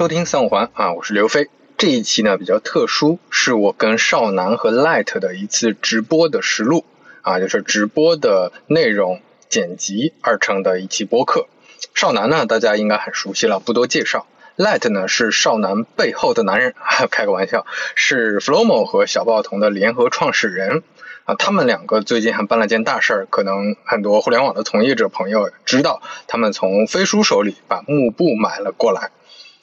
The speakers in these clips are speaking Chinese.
收听三五环啊，我是刘飞。这一期呢比较特殊，是我跟少南和 Light 的一次直播的实录啊，就是直播的内容剪辑而成的一期播客。少南呢，大家应该很熟悉了，不多介绍。Light 呢是少南背后的男人，开个玩笑，是 Flomo 和小报童的联合创始人啊。他们两个最近还办了件大事儿，可能很多互联网的从业者朋友知道，他们从飞书手里把幕布买了过来。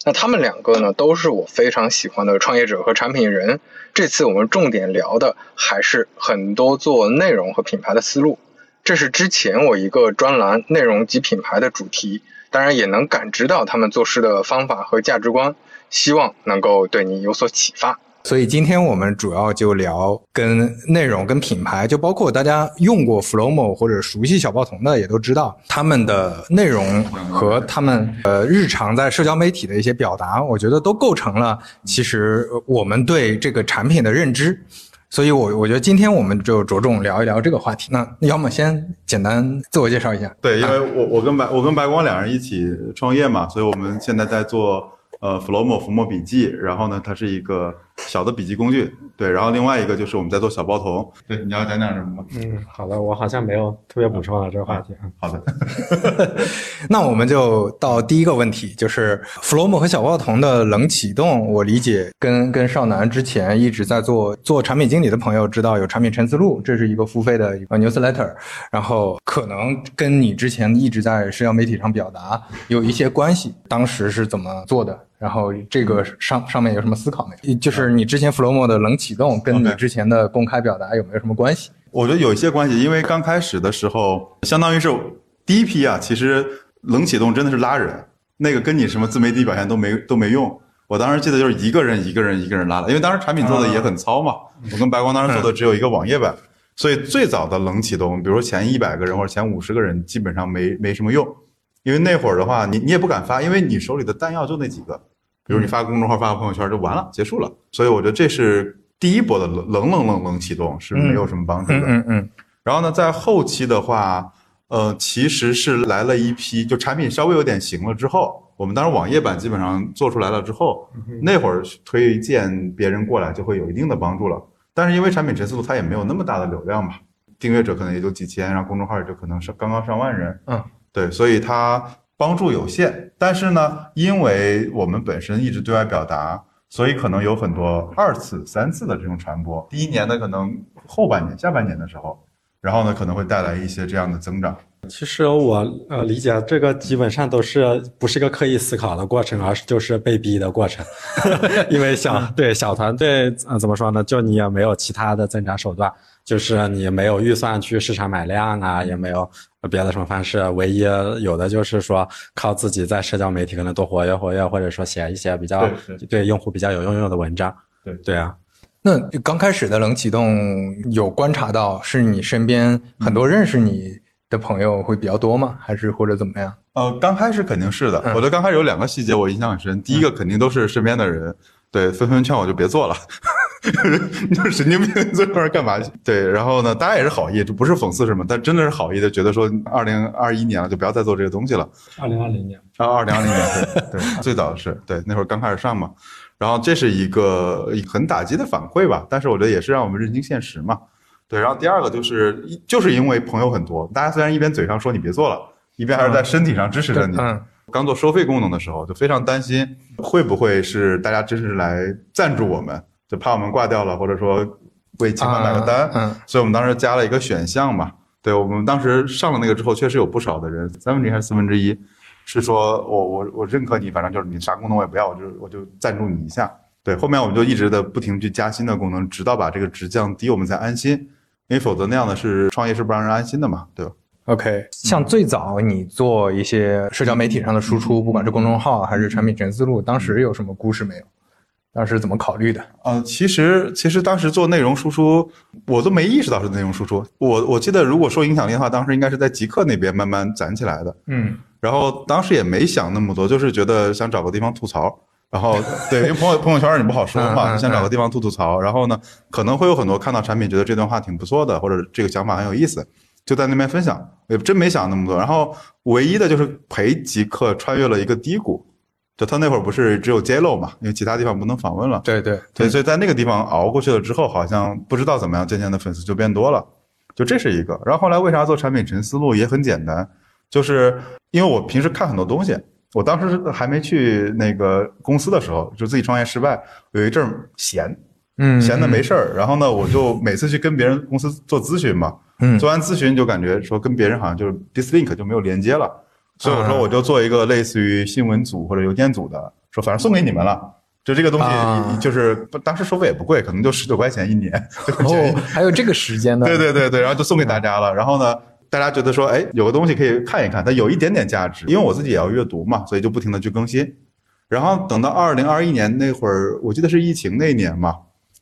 那他们两个呢，都是我非常喜欢的创业者和产品人。这次我们重点聊的还是很多做内容和品牌的思路。这是之前我一个专栏内容及品牌的主题。当然也能感知到他们做事的方法和价值观，希望能够对你有所启发。所以今天我们主要就聊跟内容、跟品牌，就包括大家用过 Flomo 或者熟悉小报童的，也都知道他们的内容和他们呃日常在社交媒体的一些表达，我觉得都构成了其实我们对这个产品的认知。所以，我我觉得今天我们就着重聊一聊这个话题。那要么先简单自我介绍一下。对，因为我我跟白我跟白光两人一起创业嘛，所以我们现在在做呃 Flomo 浮墨笔记，然后呢，它是一个。小的笔记工具，对，然后另外一个就是我们在做小包头，对，你要讲讲什么吗？嗯，好的，我好像没有特别补充了这个话题啊。好的，那我们就到第一个问题，就是 Flomo 和小包头的冷启动。我理解跟跟少南之前一直在做做产品经理的朋友知道有产品陈思路，这是一个付费的一个 newsletter，然后可能跟你之前一直在社交媒体上表达有一些关系。当时是怎么做的？然后这个上上面有什么思考没有？就是你之前 Flomo 的冷启动跟你之前的公开表达有没有什么关系？我觉得有一些关系，因为刚开始的时候，相当于是第一批啊，其实冷启动真的是拉人，那个跟你什么自媒体表现都没都没用。我当时记得就是一个人一个人一个人拉的，因为当时产品做的也很糙嘛。我跟白光当时做的只有一个网页版，所以最早的冷启动，比如说前一百个人或者前五十个人，基本上没没什么用。因为那会儿的话，你你也不敢发，因为你手里的弹药就那几个，比如你发公众号、发个朋友圈就完了，结束了。所以我觉得这是第一波的冷冷冷冷冷启动是没有什么帮助的。嗯嗯。然后呢，在后期的话，呃，其实是来了一批，就产品稍微有点行了之后，我们当时网页版基本上做出来了之后，那会儿推荐别人过来就会有一定的帮助了。但是因为产品陈思路它也没有那么大的流量嘛，订阅者可能也就几千，然后公众号也就可能是刚刚上万人。嗯。对，所以它帮助有限，但是呢，因为我们本身一直对外表达，所以可能有很多二次、三次的这种传播。第一年的可能后半年、下半年的时候，然后呢可能会带来一些这样的增长。其实我呃理解这个基本上都是不是一个刻意思考的过程，而是就是被逼的过程。因为小对小团队呃怎么说呢？就你也没有其他的增长手段，就是你没有预算去市场买量啊，也没有。别的什么方式，唯一有的就是说靠自己在社交媒体可能多活跃活跃，或者说写一些比较对用户比较有用用的文章。对对啊，那刚开始的冷启动有观察到是你身边很多认识你的朋友会比较多吗？还是或者怎么样？呃，刚开始肯定是的。我觉得刚开始有两个细节我印象很深，第一个肯定都是身边的人对纷纷劝我就别做了。你是神经病，在这儿干嘛？对，然后呢，大家也是好意，就不是讽刺什么，但真的是好意的，觉得说二零二一年了，就不要再做这个东西了。二零二零年啊，二零二零年，对，最早是对那会儿刚开始上嘛，然后这是一个很打击的反馈吧，但是我觉得也是让我们认清现实嘛。对，然后第二个就是就是因为朋友很多，大家虽然一边嘴上说你别做了，一边还是在身体上支持着你。嗯。刚做收费功能的时候，就非常担心会不会是大家真是来赞助我们。就怕我们挂掉了，或者说为钱款买个单，嗯，所以我们当时加了一个选项嘛。对我们当时上了那个之后，确实有不少的人，三分之一还是四分之一，是说我我我认可你，反正就是你啥功能我也不要，我就我就赞助你一下。对，后面我们就一直的不停去加新的功能，直到把这个值降低，我们才安心，因为否则那样的是创业是不让人安心的嘛，对吧？OK，像最早你做一些社交媒体上的输出，不管是公众号还是产品全思路，当时有什么故事没有？当时怎么考虑的？呃，其实其实当时做内容输出，我都没意识到是内容输出。我我记得，如果说影响力的话，当时应该是在极客那边慢慢攒起来的。嗯，然后当时也没想那么多，就是觉得想找个地方吐槽。然后 对，因为朋友朋友圈你不好说嘛，想找个地方吐吐槽。然后呢，可能会有很多看到产品觉得这段话挺不错的，或者这个想法很有意思，就在那边分享。也真没想那么多。然后唯一的就是陪极客穿越了一个低谷。就他那会儿不是只有揭露嘛，因为其他地方不能访问了。对对对，所以在那个地方熬过去了之后，好像不知道怎么样，渐渐的粉丝就变多了。就这是一个。然后后来为啥做产品沉思路也很简单，就是因为我平时看很多东西，我当时还没去那个公司的时候，就自己创业失败，有一阵儿闲，嗯闲的没事儿，然后呢，我就每次去跟别人公司做咨询嘛，嗯。做完咨询就感觉说跟别人好像就是 dislink 就没有连接了，所以我说啊。我就做一个类似于新闻组或者邮件组的，说反正送给你们了。就这个东啊。西，就是当时收费也不贵，可能就十九块钱一年，哦，还有这个时间呢，对对对对，然后就送给大家了。然后呢，大家觉得说，哎，有个东西可以看一看，它有一点点价值，因为我自己也要阅读嘛，所以就不停的去更新。然后等到二零二一年那会儿，我记得是疫情那一年嘛，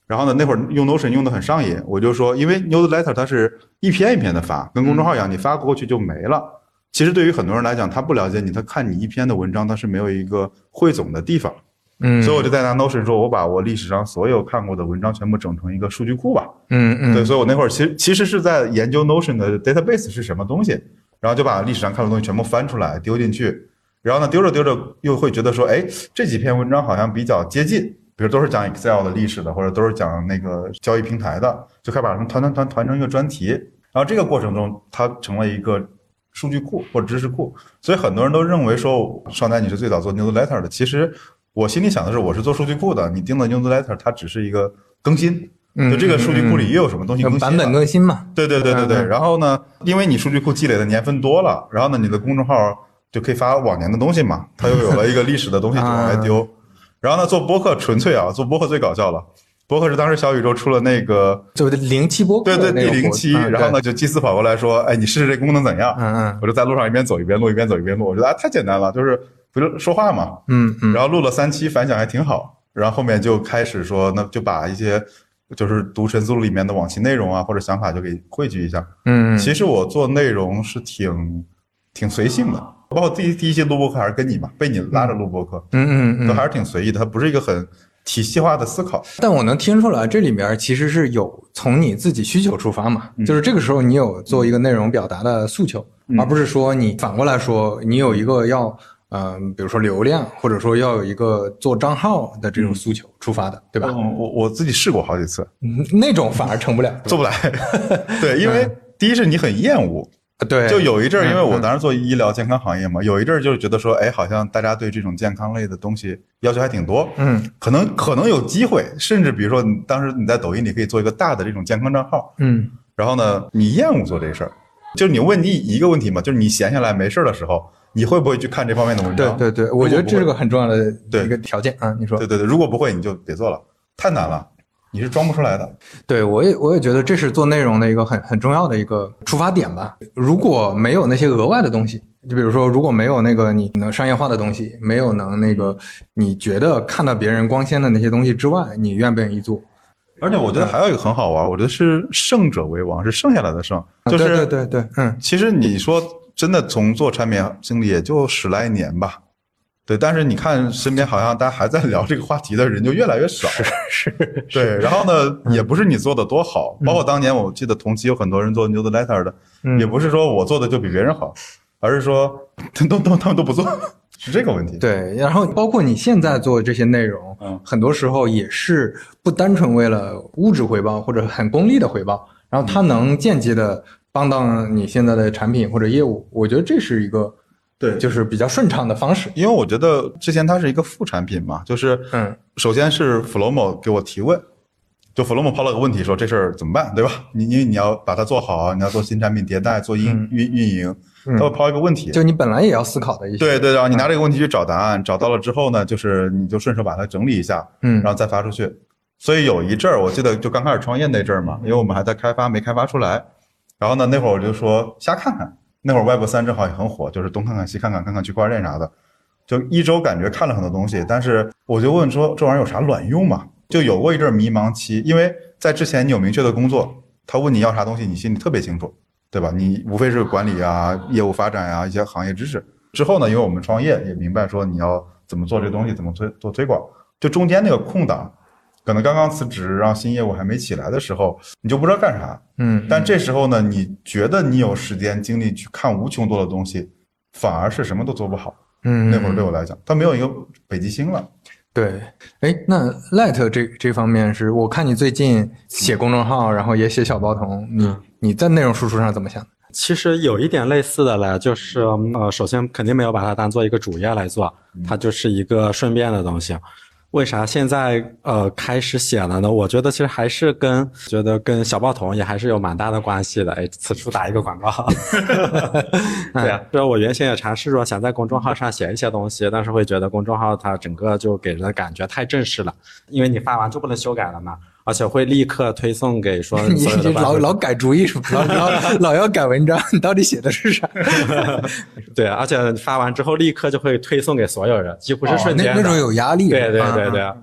然后呢，那会儿用 Notion 用的很上瘾，我就说，因为 Newsletter 它是一篇一篇的发，跟公众号一样，你发过去就没了。其实对于很多人来讲，他不了解你，他看你一篇的文章，他是没有一个汇总的地方。嗯，所以我就在拿 Notion 说，我把我历史上所有看过的文章全部整成一个数据库吧。嗯嗯，对，所以我那会儿其实其实是在研究 Notion 的 database 是什么东西，然后就把历史上看的东西全部翻出来丢进去，然后呢丢着丢着又会觉得说，哎，这几篇文章好像比较接近，比如都是讲 Excel 的历史的，或者都是讲那个交易平台的，就开始把它们团团团团成一个专题，然后这个过程中它成了一个数据库或者知识库，所以很多人都认为说，少南你是最早做 newsletter 的，其实我心里想的是，我是做数据库的，你定的 newsletter 它只是一个更新。嗯就这个数据库里又有什么东西更新了？版本更新嘛，对对对对对。然后呢，因为你数据库积累的年份多了，然后呢，你的公众号就可以发往年的东西嘛，它又有了一个历史的东西 就往外丢。然后呢，做播客纯粹啊，做播客最搞笑了。播客是当时小宇宙出了那个就零七播客对对第零期，嗯然后呢，就祭司跑过来说：“哎，你试试这功能怎样？”嗯嗯我就在路上一边走一边录，一边走一边录。我觉得啊，太简单了，就是不就说话嘛。嗯嗯然后录了三期，反响还挺好。然后后面就开始说，那就把一些就是读神速路里面的往期内容啊或者想法就给汇聚一下。嗯，其实我做内容是挺挺随性的，包括第一第一期录播课还是跟你嘛，被你拉着录播课，嗯嗯嗯，都还是挺随意的，它不是一个很体系化的思考。但我能听出来，这里面其实是有从你自己需求出发嘛，就是这个时候你有做一个内容表达的诉求，而不是说你反过来说你有一个要嗯、比如说流量，或者说要有一个做账号的这种诉求出发的，对吧？嗯，我我自己试过好几次，嗯那种反而成不了，做不来。对，因为第一是你很厌恶，对，就有一阵儿，嗯因为我当时做医疗健康行业嘛，有一阵儿就是觉得说，哎，好像大家对这种健康类的东西要求还挺多，嗯。可能可能有机会，甚至比如说你当时你在抖音里可以做一个大的这种健康账号，嗯。然后呢，你厌恶做这事儿，就是你问你一个问题嘛，就是你闲下来没事儿的时候，你会不会去看这方面的文章？对对对，我觉得这是个很重要的对。一个条件啊，你说。对对对，如果不会你就别做了，太难了，你是装不出来的。对，我也我也觉得这是做内容的一个很很重要的一个出发点吧。如果没有那些额外的东西，就比如说如果没有那个你能商业化的东西，没有能那个你觉得看到别人光鲜的那些东西之外，你愿不愿意做？而且我觉得还有一个很好玩，我觉得是胜者为王，是剩下来的胜，就是啊对对对对，嗯，其实你说真的，从做产品经理也就十来年吧，对。但是你看身边好像大家还在聊这个话题的人就越来越少，是是对。然后呢，也不是你做的多好，包括当年我记得同期有很多人做 newsletter 的，嗯也不是说我做的就比别人好，而是说都都他们都不做，是这个问题。对，然后包括你现在做这些内容，嗯很多时候也是不单纯为了物质回报或者很功利的回报，然后它能间接的帮到你现在的产品或者业务，我觉得这是一个对就是比较顺畅的方式。因为我觉得之前它是一个副产品嘛，就是嗯首先是 Flomo 给我提问，就 Flomo 抛了个问题说这事儿怎么办，对吧？你因为你要把它做好，你要做新产品迭代，做运嗯运运营，嗯他会抛一个问题。就你本来也要思考的一些，对对，然后你拿这个问题去找答案，找到了之后呢，就是你就顺手把它整理一下，嗯然后再发出去。所以有一阵儿，我记得就刚开始创业那阵儿嘛，因为我们还在开发，没开发出来。然后呢，那会儿我就说瞎看看，那会儿 Web 三正好也很火，就是东看看西看看，看看区块链啥的。就一周感觉看了很多东西，但是我就问说这玩意儿有啥卵用嘛？就有过一阵迷茫期，因为在之前你有明确的工作，他问你要啥东西，你心里特别清楚，对吧？你无非是管理啊、业务发展啊、一些行业知识。之后呢，因为我们创业也明白说你要怎么做这东西，怎么推做推广，就中间那个空档，可能刚刚辞职，然后新业务还没起来的时候，你就不知道干啥。嗯，但这时候呢，你觉得你有时间精力去看无穷多的东西，反而是什么都做不好。嗯，那会儿对我来讲，它没有一个北极星了。对，哎，那 Light 这这方面是我看你最近写公众号，然后也写小包童，你、嗯你在内容输出上怎么想？其实有一点类似的嘞，就是呃，首先肯定没有把它当做一个主业来做，它就是一个顺便的东西。为啥现在呃开始写了呢？我觉得其实还是跟觉得跟小报童也还是有蛮大的关系的。哎，此处打一个广告。对啊，这我原先也尝试着想在公众号上写一些东西，但是会觉得公众号它整个就给人的感觉太正式了，因为你发完就不能修改了嘛，而且会立刻推送给说 老老改主意，老老 老要改文章，你到底写的是啥？对，而且发完之后立刻就会推送给所有人，几乎是瞬间那那种有压力。对对啊对对，啊、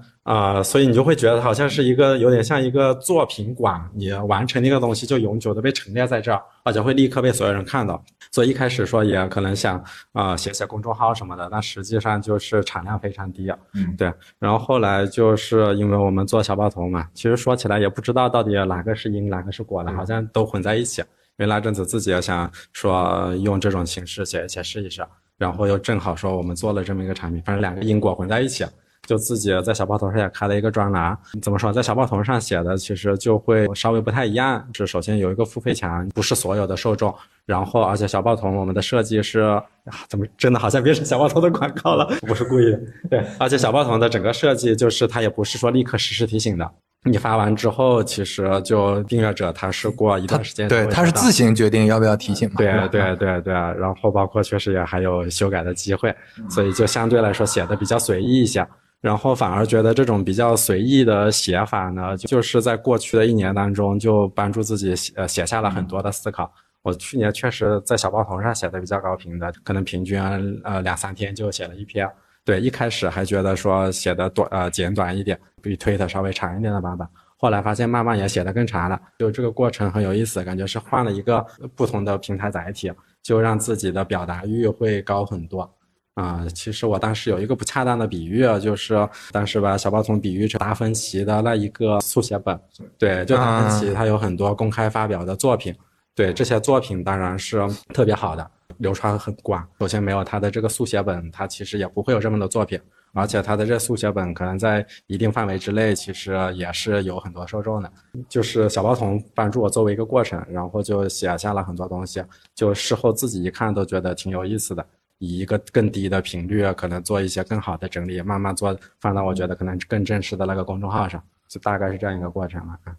所以你就会觉得好像是一个有点像一个作品馆，你完成那个东西就永久的被陈列在这儿，而且会立刻被所有人看到。所以一开始说也可能想啊、写写公众号什么的，但实际上就是产量非常低。嗯对。然后后来就是因为我们做小报童嘛，其实说起来也不知道到底哪个是因哪个是果的，好像都混在一起。因为那阵子自己也想说呃用这种形式写一写试一试，然后又正好说我们做了这么一个产品，反正两个因果混在一起，就自己在小报头上也开了一个专栏。怎么说，在小报头上写的其实就会稍微不太一样，是首先有一个付费墙，不是所有的受众，然后而且小报童我们的设计是啊，怎么真的好像变成小报童的广告了？不是故意的，对，而且小报童的整个设计就是它也不是说立刻实时提醒的。你发完之后，其实就订阅者他是过一段时间对，他是自行决定要不要提醒嘛。对对对对，然后包括确实也还有修改的机会，所以就相对来说写的比较随意一些。然后反而觉得这种比较随意的写法呢，就是在过去的一年当中，就帮助自己写写下了很多的思考。我去年确实在小报头上写的比较高频的，可能平均呃两三天就写了一篇。对，一开始还觉得说写的短呃简短一点，比推特稍微长一点的版本。后来发现慢慢也写得更长了，就这个过程很有意思，感觉是换了一个不同的平台载体，就让自己的表达欲会高很多。啊、其实我当时有一个不恰当的比喻，就是当时把小包童比喻成达芬奇的那一个速写本，对，就达芬奇他有很多公开发表的作品，对这些作品当然是特别好的，流传很广。首先没有他的这个速写本，他其实也不会有这么多作品，而且他的这速写本可能在一定范围之内，其实也是有很多受众的。就是小包童帮助我作为一个过程，然后就写下了很多东西，就事后自己一看都觉得挺有意思的。以一个更低的频率，可能做一些更好的整理，慢慢做放到我觉得可能更正式的那个公众号上，就大概是这样一个过程了。啊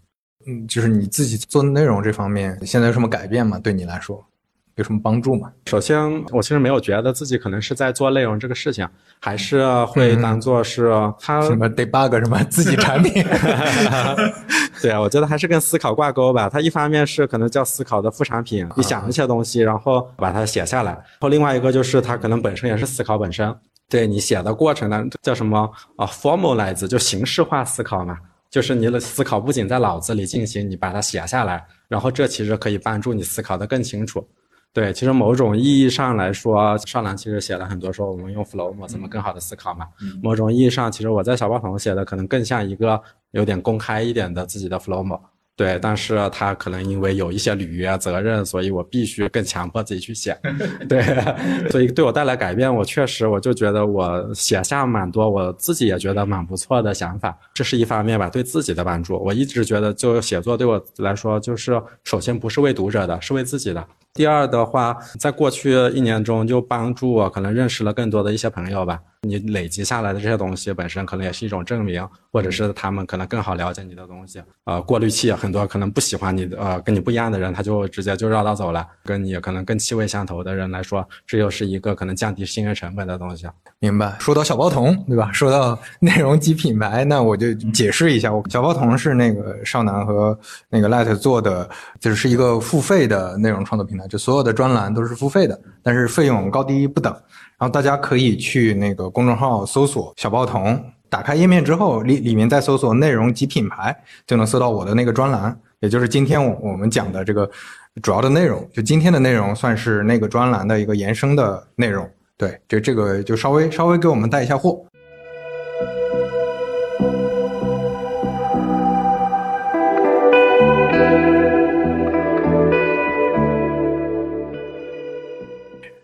嗯，就是你自己做内容这方面，现在有什么改变吗？对你来说有什么帮助吗？首先，我其实没有觉得自己可能是在做内容这个事情，还是会当做是它什么 debug 什么自己产品？对啊，我觉得还是跟思考挂钩吧。它一方面是可能叫思考的副产品，你想一些东西，然后把它写下来；然后另外一个就是它可能本身也是思考本身。对你写的过程呢，叫什么啊？formalize 就形式化思考嘛，就是你的思考不仅在脑子里进行，你把它写下来，然后这其实可以帮助你思考的更清楚。对，其实某种意义上来说，少南其实写了很多说我们用 flow 怎么更好的思考嘛。某种意义上，其实我在小报童写的可能更像一个有点公开一点的自己的 flow 对，但是他可能因为有一些履约责任，所以我必须更强迫自己去写。对，所以对我带来改变，我确实我就觉得我写下蛮多，我自己也觉得蛮不错的想法，这是一方面吧，对自己的帮助。我一直觉得，就写作对我来说，就是首先不是为读者的，是为自己的。第二的话，在过去一年中，就帮助我可能认识了更多的一些朋友吧。你累积下来的这些东西本身可能也是一种证明，或者是他们可能更好了解你的东西。呃，过滤器很多可能不喜欢你的，呃，跟你不一样的人，他就直接就绕道走了。跟你可能跟气味相投的人来说，这又是一个可能降低信任成本的东西。明白。说到小包童，对吧？说到内容及品牌，那我就解释一下，我小包童是那个少男和那个 Light 做的，就是一个付费的内容创作平台，就所有的专栏都是付费的，但是费用高低不等。然后大家可以去那个公众号搜索“小报童”，打开页面之后，里里面再搜索“内容及品牌”，就能搜到我的那个专栏，也就是今天我我们讲的这个主要的内容。就今天的内容算是那个专栏的一个延伸的内容。对，这这个就稍微稍微给我们带一下货。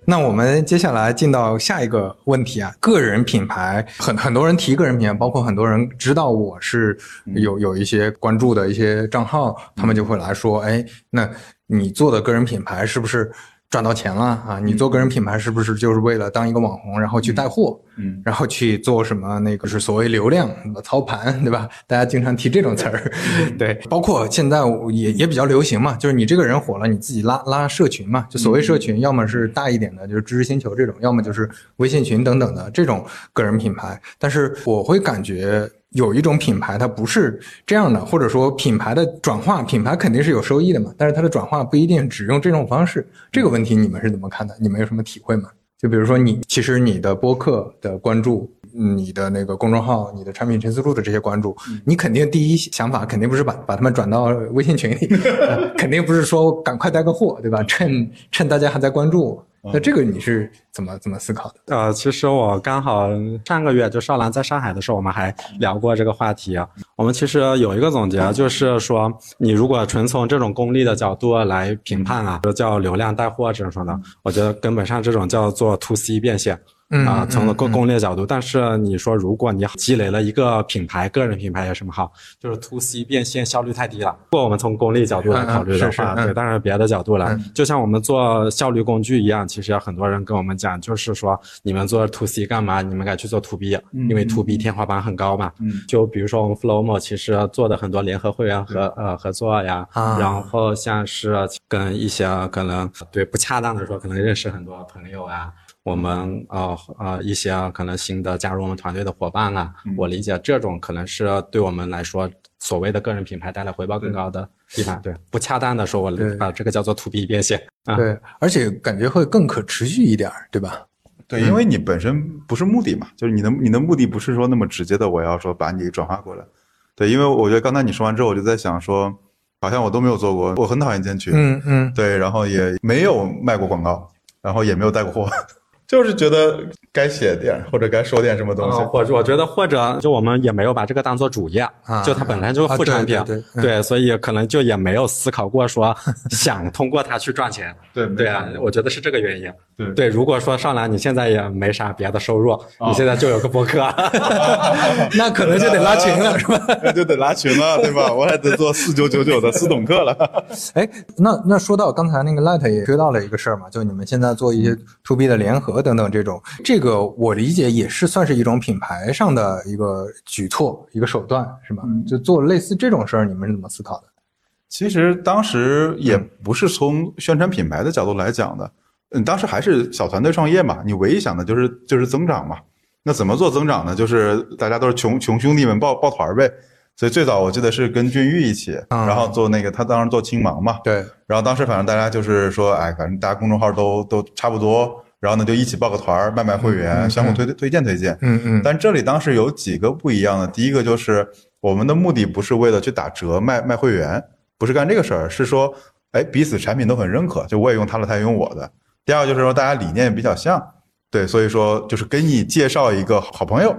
那我们接下来进到下一个问题啊，个人品牌，很很多人提个人品牌，包括很多人知道我是有有一些关注的一些账号，他们就会来说，哎，那你做的个人品牌是不是？赚到钱了啊！你做个人品牌是不是就是为了当一个网红，然后去带货，嗯，然后去做什么那个是所谓流量操盘，对吧？大家经常提这种词儿，对，包括现在也也比较流行嘛，就是你这个人火了，你自己拉拉社群嘛，就所谓社群，要么是大一点的，就是知识星球这种，要么就是微信群等等的这种个人品牌。但是我会感觉。有一种品牌，它不是这样的，或者说品牌的转化，品牌肯定是有收益的嘛，但是它的转化不一定只用这种方式。这个问题你们是怎么看的？你们有什么体会吗？就比如说你，其实你的播客的关注，你的那个公众号，你的产品陈思路的这些关注，你肯定第一想法肯定不是把把他们转到微信群里，肯定不是说赶快带个货，对吧？趁趁大家还在关注。那这个你是怎么怎么思考的？呃，其实我刚好上个月就少兰在上海的时候，我们还聊过这个话题。我们其实有一个总结，就是说，你如果纯从这种功利的角度来评判啊，就叫流量带货这种说的，我觉得根本上这种叫做 to C 变现。啊，从攻攻略角度，但是你说，如果你积累了一个品牌，个人品牌有什么好？就是 to C 变现效率太低了。如果我们从功利角度来考虑的话，对，当然别的角度来，就像我们做效率工具一样，其实很多人跟我们讲，就是说你们做 to C 干嘛？你们该去做 to B，因为 to B 天花板很高嘛。就比如说我们 Flowmo，其实做的很多联合会员和呃合作呀，然后像是跟一些可能对不恰当的说，可能认识很多朋友啊。我们呃呃一些可能新的加入我们团队的伙伴啊，我理解这种可能是对我们来说所谓的个人品牌带来回报更高的地方。对，不恰当的说，我把这个叫做 to B 变现。对，而且感觉会更可持续一点，对吧？对，因为你本身不是目的嘛，就是你的你的目的不是说那么直接的，我要说把你转化过来。对，因为我觉得刚才你说完之后，我就在想说，好像我都没有做过，我很讨厌建群。嗯嗯。对，然后也没有卖过广告，然后也没有带过货。就是觉得该写点或者该说点什么东西，或者我觉得或者就我们也没有把这个当做主业，啊就它本来就是副产品，对，所以可能就也没有思考过说 想通过它去赚钱，对对啊，我觉得是这个原因。对对，如果说上来你现在也没啥别的收入，你现在就有个博客，那可能就得拉群了，是吧？那就得拉群了，对吧？我还得做四九九九的私董课了。哎，那那说到刚才那个 Light 也提到了一个事儿嘛，就你们现在做一些 To B 的联合等等这种，这个我理解也是算是一种品牌上的一个举措，一个手段，是吧？就做类似这种事儿，你们是怎么思考的？其实当时也不是从宣传品牌的角度来讲的。嗯，当时还是小团队创业嘛，你唯一想的就是就是增长嘛。那怎么做增长呢？就是大家都是穷穷兄弟们抱抱团呗。所以最早我记得是跟俊玉一起，然后做那个他当时做青芒嘛。对。然后当时反正大家就是说，哎，反正大家公众号都都差不多，然后呢就一起报个团儿，卖卖会员，相互推推荐推荐。嗯嗯。但这里当时有几个不一样的，第一个就是我们的目的不是为了去打折卖卖会员，不是干这个事儿，是说，哎，彼此产品都很认可，就我也用他的，他也用我的。第二个就是说，大家理念比较像，对，所以说就是给你介绍一个好朋友，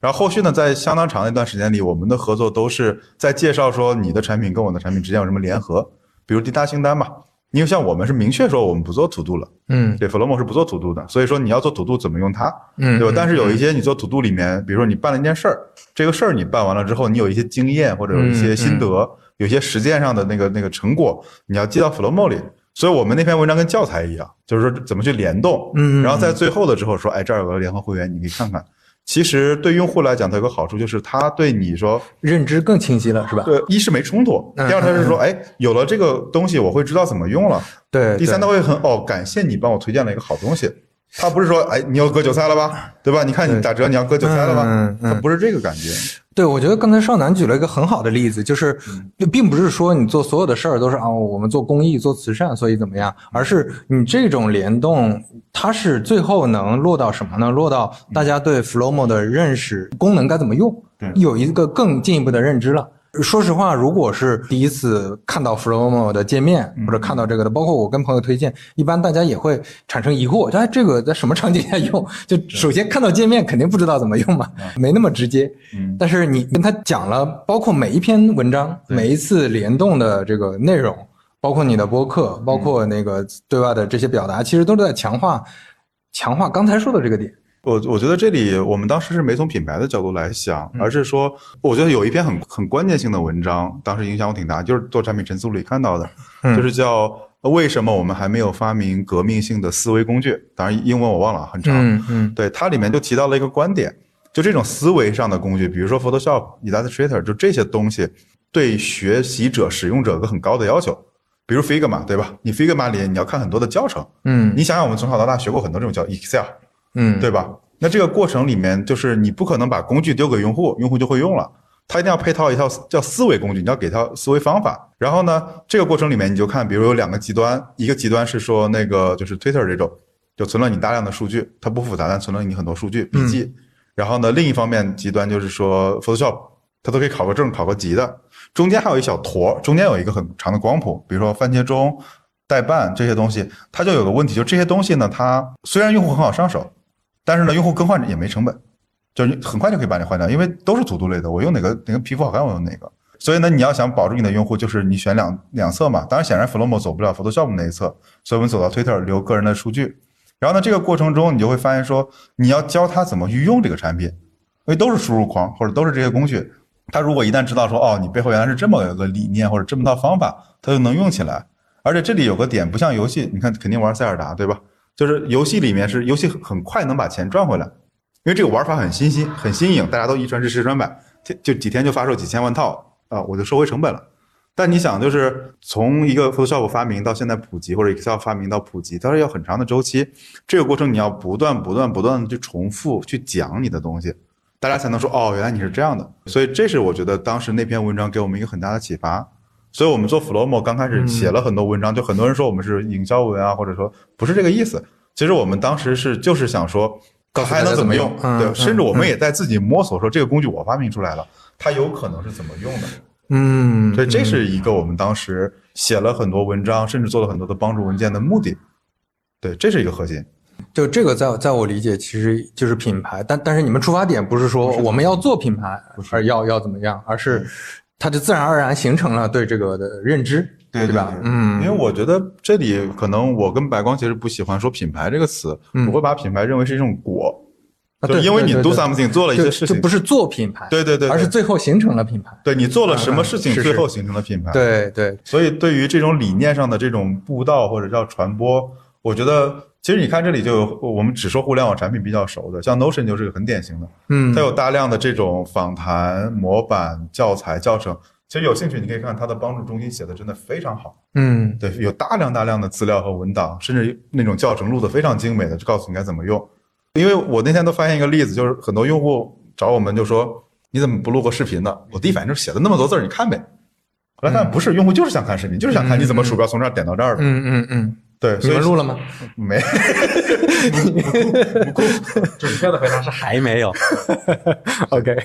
然后后续呢，在相当长的一段时间里，我们的合作都是在介绍说你的产品跟我的产品之间有什么联合，比如滴答清单嘛，因为像我们是明确说我们不做土度了，嗯，对，Flomo 是不做土度的，所以说你要做土度怎么用它，嗯，对吧？但是有一些你做土度里面，比如说你办了一件事儿，这个事儿你办完了之后，你有一些经验或者有一些心得，有些实践上的那个那个成果，你要记到 Flomo 里。所以我们那篇文章跟教材一样，就是说怎么去联动，嗯，然后在最后的之后说，哎，这儿有个联合会员，你可以看看。其实对用户来讲，它有个好处就是他对你说认知更清晰了，是吧？对，一是没冲突，第二它是说，哎，有了这个东西，我会知道怎么用了。对，第三他会很哦，感谢你帮我推荐了一个好东西。他不是说，哎，你要割韭菜了吧，对吧？你看你打折，你要割韭菜了吧？他不是这个感觉。对，我觉得刚才少南举了一个很好的例子，就是并不是说你做所有的事儿都是啊，我们做公益、做慈善，所以怎么样，而是你这种联动，它是最后能落到什么呢？落到大家对 Flomo 的认识、功能该怎么用，有一个更进一步的认知了。说实话，如果是第一次看到 Flomo 的界面或者看到这个的，包括我跟朋友推荐，一般大家也会产生疑惑，哎，这个在什么场景下用？就首先看到界面肯定不知道怎么用嘛，没那么直接。但是你跟他讲了，包括每一篇文章、每一次联动的这个内容，包括你的播客，包括那个对外的这些表达，其实都是在强化强化刚才说的这个点。我我觉得这里我们当时是没从品牌的角度来想，嗯而是说，我觉得有一篇很很关键性的文章，当时影响我挺大，就是做产品陈述里看到的，嗯就是叫为什么我们还没有发明革命性的思维工具？当然英文我忘了，很长。嗯嗯对，它里面就提到了一个观点，就这种思维上的工具，比如说 Photoshop、Illustrator，就这些东西对学习者、使用者有个很高的要求。比如 Figma，对吧？你 Figma 里你要看很多的教程，嗯你想想，我们从小到大学过很多这种叫 Excel，嗯，对吧？那这个过程里面，就是你不可能把工具丢给用户，用户就会用了。他一定要配套一套叫思维工具，你要给他思维方法。然后呢，这个过程里面你就看，比如有两个极端，一个极端是说那个就是 Twitter 这种，就存了你大量的数据，它不复杂，但存了你很多数据笔记。然后呢，另一方面极端就是说 Photoshop，它都可以考个证、考个级的。中间还有一小坨，中间有一个很长的光谱，比如说番茄钟、代办这些东西，它就有个问题，就这些东西呢，它虽然用户很好上手，但是呢，用户更换也没成本，就是你很快就可以把你换掉，因为都是图图类的，我用哪个哪个皮肤好看，我用哪个。所以呢，你要想保住你的用户，就是你选两两侧嘛。当然，显然 Flomo 走不了 Photoshop 那一侧，所以我们走到 Twitter 留个人的数据。然后呢，这个过程中你就会发现说，你要教他怎么去用这个产品，因为都是输入框或者都是这些工具。他如果一旦知道说，哦，你背后原来是这么个理念或者这么套方法，他就能用起来。而且这里有个点，不像游戏，你看肯定玩塞尔达对吧？就是游戏里面是游戏很快能把钱赚回来，因为这个玩法很新新很新颖，大家都一传十十传百，就就几天就发售几千万套啊，我就收回成本了。但你想，就是从一个 Photoshop 发明到现在普及，或者 Excel 发明到普及，它是要很长的周期。这个过程你要不断、不断、不断的去重复、去讲你的东西，大家才能说哦，原来你是这样的。所以这是我觉得当时那篇文章给我们一个很大的启发。所以我们做 Flomo 刚开始写了很多文章，就很多人说我们是营销文啊，或者说不是这个意思。其实我们当时是就是想说，还能怎么用用？对，甚至我们也在自己摸索，说这个工具我发明出来了，它有可能是怎么用的。嗯，所以这是一个我们当时写了很多文章，甚至做了很多的帮助文件的目的。对，这是一个核心。就这个在在我理解，其实就是品牌，但但是你们出发点不是说我们要做品牌，而要要怎么样，而是它就自然而然形成了对这个的认知，对对吧？嗯，因为我觉得这里可能我跟白光其实不喜欢说品牌这个词，嗯。我会把品牌认为是一种果，啊对就因为你 do something 做了一些事情，就不是做品牌，对对对，而是最后形成了品牌。对你做了什么事情，最后形成了品牌。，对对，所以对于这种理念上的这种布道或者叫传播，我觉得其实你看这里就有我们只说互联网产品比较熟的，像 Notion 就是个很典型的，嗯它有大量的这种访谈、模板、教材、教程。其实有兴趣，你可以看它的帮助中心写的真的非常好。嗯对，有大量大量的资料和文档，甚至那种教程录的非常精美的，就告诉你该怎么用。因为我那天都发现一个例子，就是很多用户找我们就说：“你怎么不录个视频呢？”我第一反应就是写的那么多字儿，你看呗。后来看不是，用户就是想看视频，就是想看你怎么鼠标从这儿点到这儿的。嗯嗯嗯，对，你所以们录了吗？没？准确的回答是 还没有。OK，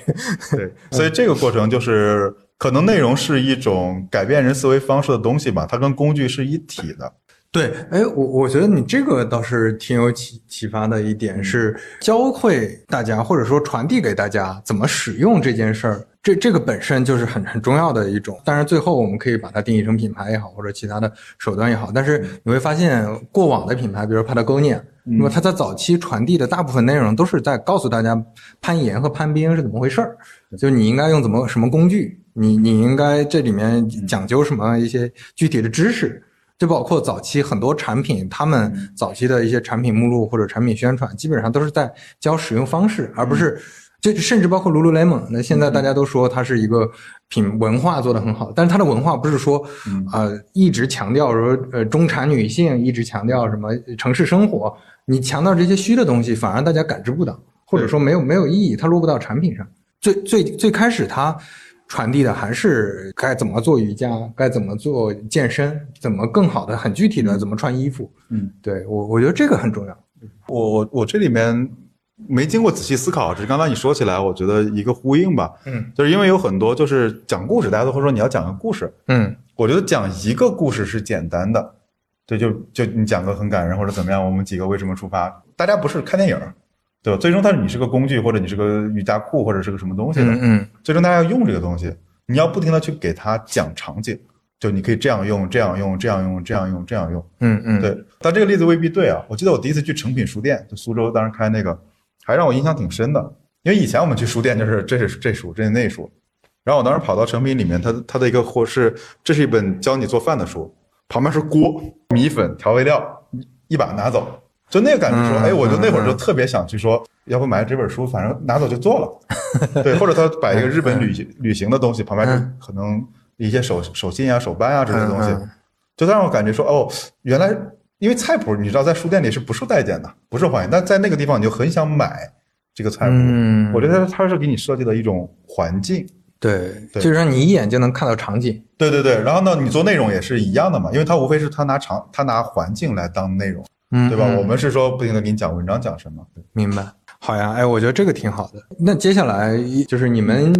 对，所以这个过程就是可能内容是一种改变人思维方式的东西吧，它跟工具是一体的。对，哎，我我觉得你这个倒是挺有启启发的一点，是教会大家或者说传递给大家怎么使用这件事儿，这这个本身就是很很重要的一种。当然，最后我们可以把它定义成品牌也好，或者其他的手段也好，但是你会发现，过往的品牌，比如 Patagonia，那么它在早期传递的大部分内容都是在告诉大家攀岩和攀冰是怎么回事儿，就你应该用怎么什么工具，你你应该这里面讲究什么一些具体的知识。就包括早期很多产品，他们早期的一些产品目录或者产品宣传，基本上都是在教使用方式，而不是就甚至包括 Lululemon。那现在大家都说它是一个品文化做得很好，但是它的文化不是说呃一直强调说呃中产女性，一直强调什么城市生活，你强调这些虚的东西，反而大家感知不到，或者说没有没有意义，它落不到产品上。最最最开始它。传递的还是该怎么做瑜伽，该怎么做健身，怎么更好的、很具体的怎么穿衣服。嗯，对我我觉得这个很重要。我我我这里面没经过仔细思考，只是刚刚你说起来，我觉得一个呼应吧，嗯，就是因为有很多就是讲故事，大家都会说你要讲个故事，嗯。我觉得讲一个故事是简单的，对，就就你讲个很感人或者怎么样，我们几个为什么出发？大家不是看电影，对吧？最终它是你是个工具，或者你是个瑜伽裤，或者是个什么东西的，嗯嗯最终大家要用这个东西，你要不停的去给他讲场景，就你可以这样用，这样用，这样用，这样用，这样用。嗯嗯，对，但这个例子未必对啊。我记得我第一次去诚品书店，就苏州当时开那个，还让我印象挺深的。因为以前我们去书店就是这是这书，这是那书，然后我当时跑到诚品里面，它它的一个货是，这是一本教你做饭的书，旁边是锅、米粉、调味料，一一把拿走，就那个感觉说，嗯哎，我就那会儿嗯。就特别想去说，要不买这本书，反正拿走就做了，对，或者他摆一个日本旅行旅行的东西，旁边可能一些手手信啊、手办啊这些东西就让我感觉说，哦，原来因为菜谱你知道在书店里是不受待见的，不受欢迎，但在那个地方你就很想买这个菜谱，嗯。我觉得它是给你设计的一种环境。对，对。就是让你一眼就能看到场景。对对对，然后呢，你做内容也是一样的嘛，因为它无非是他拿场，他拿环境来当内容，嗯，对吧？嗯我们是说不停的给你讲文章讲什么，对明白。好呀，哎，我觉得这个挺好的。那接下来就是你们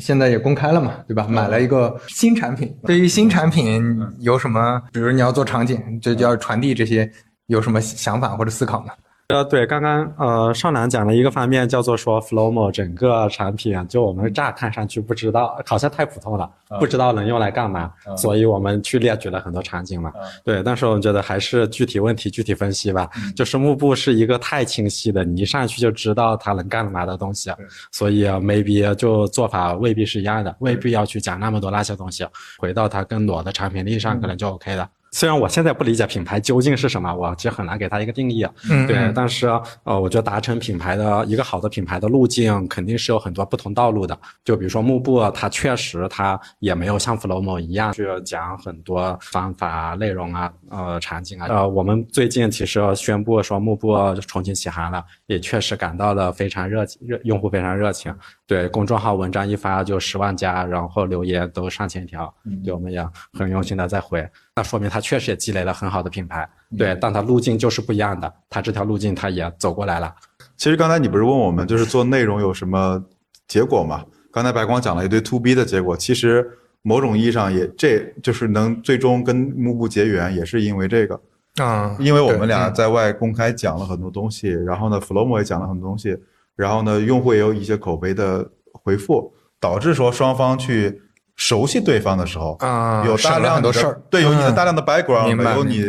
现在也公开了嘛，对吧？嗯买了一个新产品，对于新产品有什么？比如你要做场景，这就要传递这些，有什么想法或者思考吗？呃，对，刚刚呃少南讲了一个方面，叫做说 Flowmo 整个产品啊，就我们乍看上去不知道，好像太普通了，不知道能用来干嘛，所以我们去列举了很多场景嘛。对，但是我们觉得还是具体问题具体分析吧。就是幕布是一个太清晰的，你一上去就知道它能干嘛的东西，所以啊 maybe 就做法未必是一样的，未必要去讲那么多那些东西，回到它更裸的产品力上，可能就 OK 的。虽然我现在不理解品牌究竟是什么，我其实很难给它一个定义。对，嗯对但是呃，我觉得达成品牌的一个好的品牌的路径肯定是有很多不同道路的。就比如说幕布，它确实它也没有像 Flowmo 一样去讲很多方法、内容啊、呃场景啊。呃，我们最近其实宣布说幕布重新起航了，也确实感到了非常热情，热用户非常热情。对，公众号文章一发就十万加，然后留言都上千条，对我们也很用心的在回。那说明他确实也积累了很好的品牌，对，但他路径就是不一样的，他这条路径他也走过来了。其实刚才你不是问我们就是做内容有什么结果吗？刚才白光讲了一堆 to B 的结果，其实某种意义上也这就是能最终跟幕布结缘，也是因为这个，啊，因为我们俩在外公开讲了很多东西，然后呢，Flowmo 也讲了很多东西，然后呢，用户也有一些口碑的回复，导致说双方去熟悉对方的时候，啊，有大量的事儿，对，有你的嗯大量的 background，有你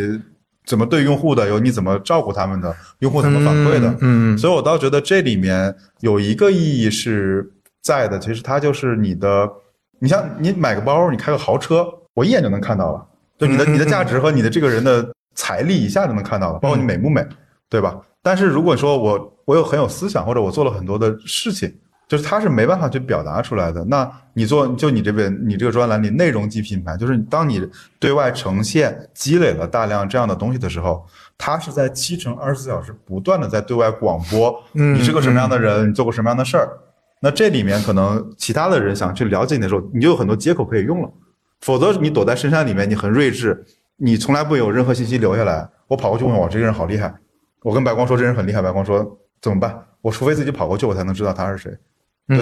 怎么对用户的，有你怎么照顾他们的，用户怎么反馈的，嗯嗯所以我倒觉得这里面有一个意义是在的，其实它就是你的，你像你买个包，你开个豪车，我一眼就能看到了，就你的你的价值和你的这个人的财力一下就能看到了，包括你美不美，对吧？但是如果说我我有很有思想，或者我做了很多的事情，就是它是没办法去表达出来的。那你做就你这边你这个专栏里内容即品牌，就是当你对外呈现积累了大量这样的东西的时候，它是在七乘二十四小时不断的在对外广播，嗯你是个什么样的人，你做过什么样的事儿。那这里面可能其他的人想去了解你的时候，你就有很多接口可以用了。否则你躲在深山里面，你很睿智，你从来不有任何信息留下来。我跑过去问我这个人好厉害，我跟白光说这人很厉害，白光说怎么办？我除非自己跑过去，我才能知道他是谁。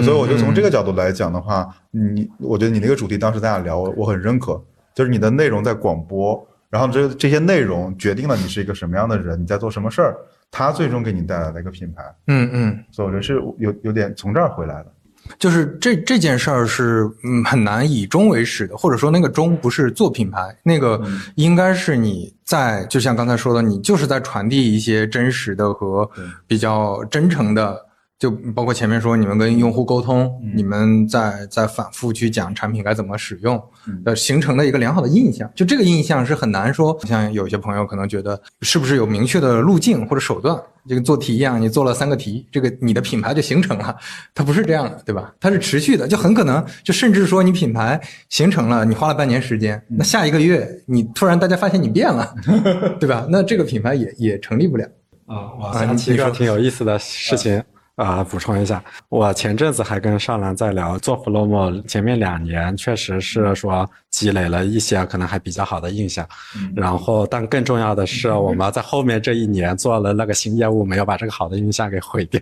所以我觉得从这个角度来讲的话，你我觉得你那个主题当时咱俩聊，我很认可，就是你的内容在广播，然后这这些内容决定了你是一个什么样的人，你在做什么事儿，它最终给你带来了一个品牌。嗯嗯，所以我觉得是有有点从这儿回来的。就是这这件事儿是嗯很难以终为始的，或者说那个终不是做品牌，那个应该是你在就像刚才说的，你就是在传递一些真实的和比较真诚的，就包括前面说你们跟用户沟通，你们在在反复去讲产品该怎么使用，呃，形成了一个良好的印象。就这个印象是很难说，像有些朋友可能觉得是不是有明确的路径或者手段，这个做题一样，你做了三个题，这个你的品牌就形成了，它不是这样的，对吧？它是持续的，就很可能就甚至说你品牌形成了，你花了半年时间，那下一个月你突然大家发现你变了，对吧？那这个品牌也也成立不了。啊，我啊想起一个你你说挺有意思的事情啊，补充一下，我前阵子还跟少兰在聊做 Flowmo，前面两年确实是说积累了一些可能还比较好的印象，然后但更重要的是，我们在后面这一年做了那个新业务，没有把这个好的印象给毁掉，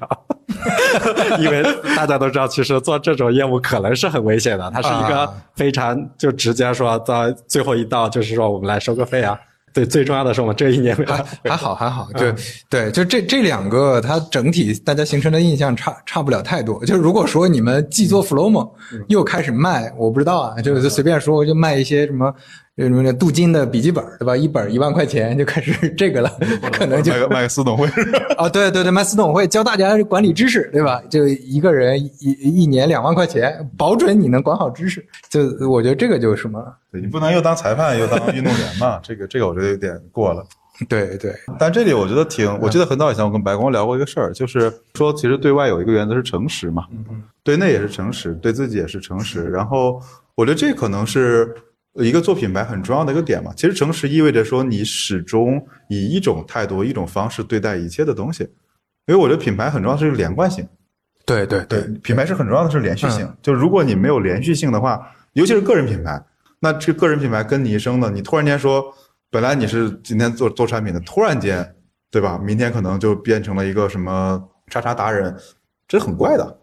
因为大家都知道，其实做这种业务可能是很危险的，它是一个啊。非常就直接说到最后一道就是说我们来收个费啊。对，最重要的是我们这一年还 还好还好，就、对，就这这两个，它整体大家形成的印象差差不了太多。就如果说你们既做 Flowmo，、又开始卖，我不知道啊，就就随便说，就卖一些什么什么镀金的笔记本，对吧？一本一万块钱就开始 这个了，可能就卖个卖个私董会，啊，对对对，卖私董会教大家管理知识，对吧？就一个人一一年两万块钱，保准你能管好知识。就我觉得这个就是什么？对你不能又当裁判又当运动员嘛，这个这个我觉得有点过了。对对，但这里我觉得挺，我记得很早以前我跟白光聊过一个事儿，就是说其实对外有一个原则是诚实嘛，对内也是诚实，对自己也是诚实。然后我觉得这可能是一个做品牌很重要的一个点嘛。其实诚实意味着说你始终以一种态度、一种方式对待一切的东西，因为我觉得品牌很重要的是连贯性。对对对，品牌是很重要的是连续性。就如果你没有连续性的话，尤其是个人品牌，那这个人品牌跟你一生的，你突然间说。本来你是今天做做产品的，突然间，对吧？明天可能就变成了一个什么叉叉达人，这很怪的。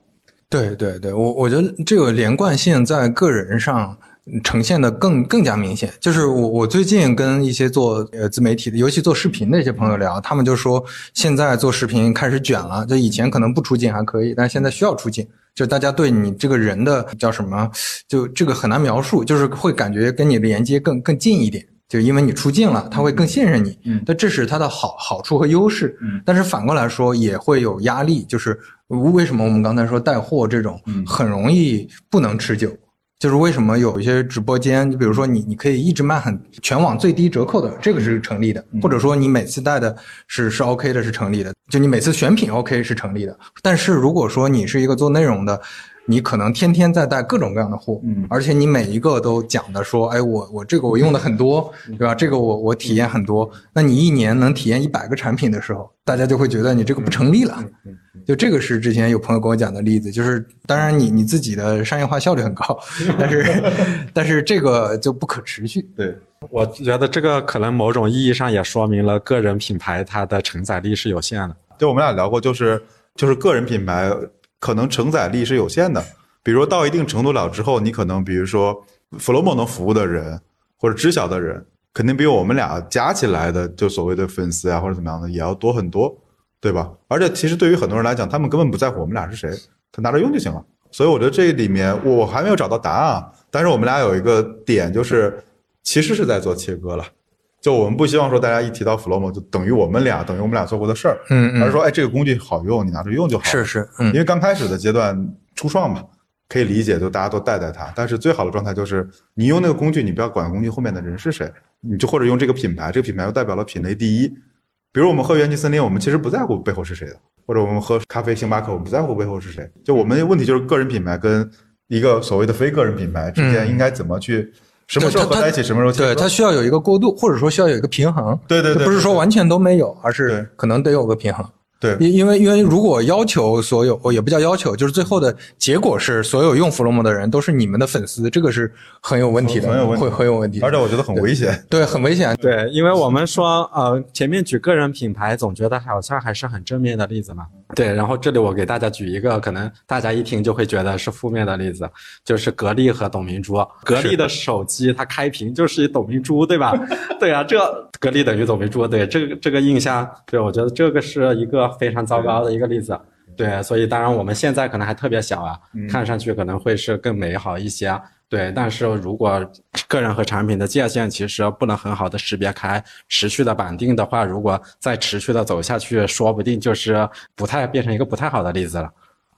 对对对，我我觉得这个连贯性在个人上呈现的更更加明显。就是我我最近跟一些做呃自媒体的，尤其做视频的一些朋友聊，他们就说现在做视频开始卷了，就以前可能不出镜还可以，但现在需要出镜，就大家对你这个人的叫什么，就这个很难描述，就是会感觉跟你连接更更近一点。就因为你出镜了，他会更信任你，嗯，那这是他的好好处和优势，嗯，但是反过来说也会有压力，就是为什么我们刚才说带货这种很容易不能持久，就是为什么有一些直播间，就比如说你你可以一直卖很全网最低折扣的，这个是成立的，或者说你每次带的是是 OK 的，是成立的，就你每次选品 OK 是成立的，但是如果说你是一个做内容的。你可能天天在带各种各样的货，嗯，而且你每一个都讲的说，哎，我我这个我用的很多，对吧？这个我我体验很多，那你一年能体验一百个产品的时候，大家就会觉得你这个不成立了。就这个是之前有朋友跟我讲的例子，就是当然你你自己的商业化效率很高，但是但是这个就不可持续。对，我觉得这个可能某种意义上也说明了个人品牌它的承载力是有限的。就我们俩聊过，就是就是个人品牌。可能承载力是有限的，比如说到一定程度了之后，你可能比如说 Flomo 能服务的人或者知晓的人，肯定比我们俩加起来的就所谓的粉丝啊或者怎么样的也要多很多，对吧？而且其实对于很多人来讲，他们根本不在乎我们俩是谁，他拿着用就行了。所以我觉得这里面我还没有找到答案，啊但是我们俩有一个点就是，其实是在做切割了。就我们不希望说大家一提到 Flomo 就等于我们俩等于我们俩做过的事儿，嗯嗯，而是说哎这个工具好用，你拿着用就好。是是，嗯，因为刚开始的阶段初创嘛，可以理解，就大家都带带它。但是最好的状态就是你用那个工具，你不要管工具后面的人是谁，你就或者用这个品牌，这个品牌又代表了品类第一。比如我们喝元气森林，我们其实不在乎背后是谁的，或者我们喝咖啡星巴克，我们不在乎背后是谁。就我们问题就是个人品牌跟一个所谓的非个人品牌之间应该怎么去。什么时候合在一起？什么时候对它需要有一个过渡，或者说需要有一个平衡。对对对，不是说完全都没有，而是可能得有个平衡。对，因因为因为如果要求所有，也不叫要求，就是最后的结果是所有用 Flomo 的人都是你们的粉丝，这个是很有问题的，很有问题，会很有问题。而且我觉得很危险，对，很危险。对，因为我们说，呃，前面举个人品牌，总觉得好像还是很正面的例子嘛。对，然后这里我给大家举一个，可能大家一听就会觉得是负面的例子，就是格力和董明珠。格力的手机它开屏就是董明珠，对吧？对啊，这格力等于董明珠，对这个这个印象，对我觉得这个是一个非常糟糕的。一个例子，对，所以当然我们现在可能还特别小啊，看上去可能会是更美好一些，对。但是如果个人和产品的界限其实不能很好的识别开，持续的绑定的话，如果再持续的走下去，说不定就是不太变成一个不太好的例子了。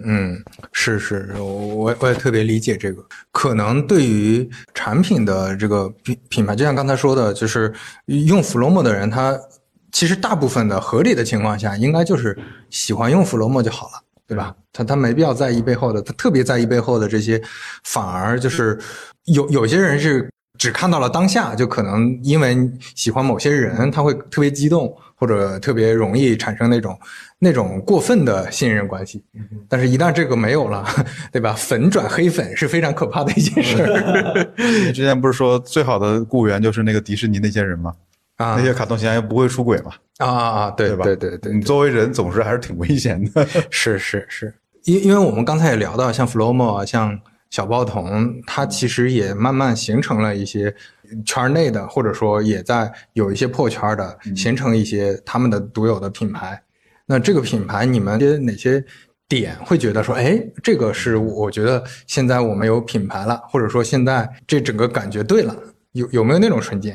嗯，是是，我我我也特别理解这个，可能对于产品的这个品品牌，就像刚才说的，就是用 Flomo 的人他。其实大部分的合理的情况下，应该就是喜欢用 Flomo 就好了，对吧？他他没必要在意背后的，他特别在意背后的这些，反而就是有有些人是只看到了当下，就可能因为喜欢某些人，他会特别激动，或者特别容易产生那种那种过分的信任关系。但是，一旦这个没有了，对吧？粉转黑粉是非常可怕的一件事。你之前不是说最好的雇员就是那个迪士尼那些人吗？啊，那些卡通形象又不会出轨嘛？啊啊啊！对吧？对对对，你作为人总是还是挺危险的。是是是，因因为我们刚才也聊到，像 Flomo 啊，像小报童，它其实也慢慢形成了一些圈内的，或者说也在有一些破圈的，形成一些他们的独有的品牌。那这个品牌，你们哪些点会觉得说，哎，这个是我觉得现在我们有品牌了，或者说现在这整个感觉对了？有有没有那种纯净？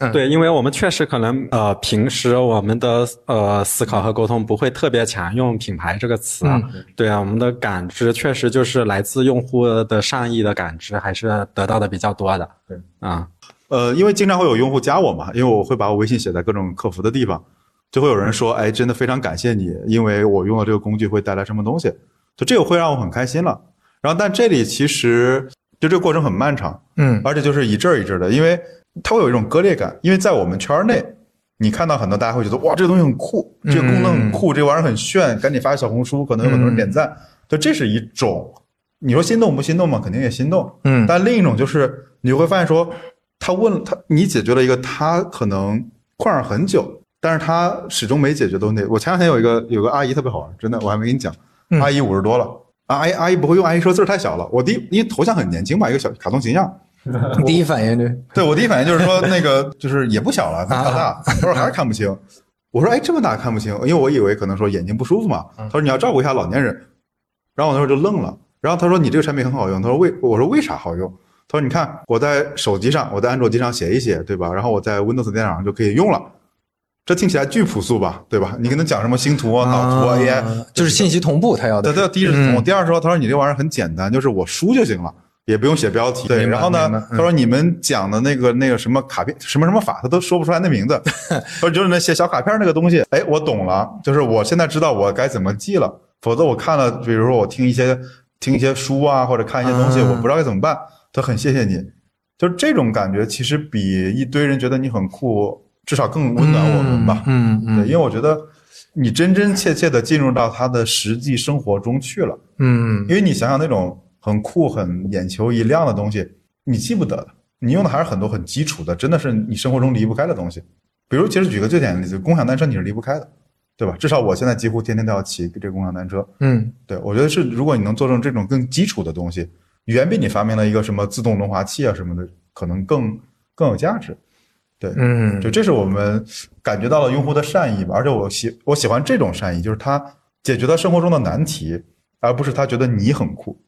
嗯对，因为我们确实可能呃，平时我们的呃思考和沟通不会特别强用品牌这个词啊。对啊，我们的感知确实就是来自用户的善意的感知，还是得到的比较多的。对啊，呃，因为经常会有用户加我嘛，因为我会把我微信写在各种客服的地方，就会有人说，哎，真的非常感谢你，因为我用了这个工具会带来什么东西，就这个会让我很开心了。然后，但这里其实就这个过程很漫长，嗯而且就是一阵儿一阵儿的，因为它会有一种割裂感，因为在我们圈儿内，你看到很多大家会觉得哇，这个东西很酷，这个功能很酷，这玩意儿很炫，赶紧发小红书，可能有很多人点赞，就这是一种。你说心动不心动嘛？肯定也心动，嗯但另一种就是你会发现说，他问了他，你解决了一个他可能困扰很久，但是他始终没解决的问题。我前两天有一个有个阿姨特别好玩，真的，我还没跟你讲，嗯阿姨五十多了，啊阿姨阿姨不会用，阿姨说字儿太小了。我第一因为头像很年轻嘛，一个小卡通形象，第一反应就 对我第一反应就是说那个 就是也不小了，他大大，他说还是看不清。我说哎这么大看不清，因为我以为可能说眼睛不舒服嘛。他说你要照顾一下老年人，然后我那时候就愣了。然后他说你这个产品很好用，他说为我说为啥好用？他说你看我在手机上，我在安卓机上写一写，对吧？然后我在 Windows 电脑上就可以用了。这听起来巨朴素吧，对吧？你跟他讲什么星图啊、脑图啊、AI，啊就是信息同步，他要的他他第一是同步，第二说，他说你这玩意儿很简单，就是我输就行了，也不用写标题。对，然后呢他说你们讲的那个那个什么卡片什么什么法，他都说不出来那名字。他说就是那写小卡片那个东西，哎，我懂了，就是我现在知道我该怎么记了，否则我看了，比如说我听一些听一些书啊，或者看一些东西，嗯我不知道该怎么办。他很谢谢你，就是这种感觉，其实比一堆人觉得你很酷，至少更温暖我们吧。嗯对，因为我觉得你真真切切的进入到他的实际生活中去了。嗯因为你想想那种很酷、很眼球一亮的东西，你记不得的，你用的还是很多很基础的，真的是你生活中离不开的东西。比如，其实举个最简单的例子，共享单车你是离不开的，对吧？至少我现在几乎天天都要骑这个共享单车。嗯对我觉得是，如果你能做成这种更基础的东西，远比你发明了一个什么自动轮滑器啊什么的，可能更更有价值。对，嗯，就这是我们感觉到了用户的善意吧，而且我喜我喜欢这种善意，就是他解决他生活中的难题，而不是他觉得你很酷。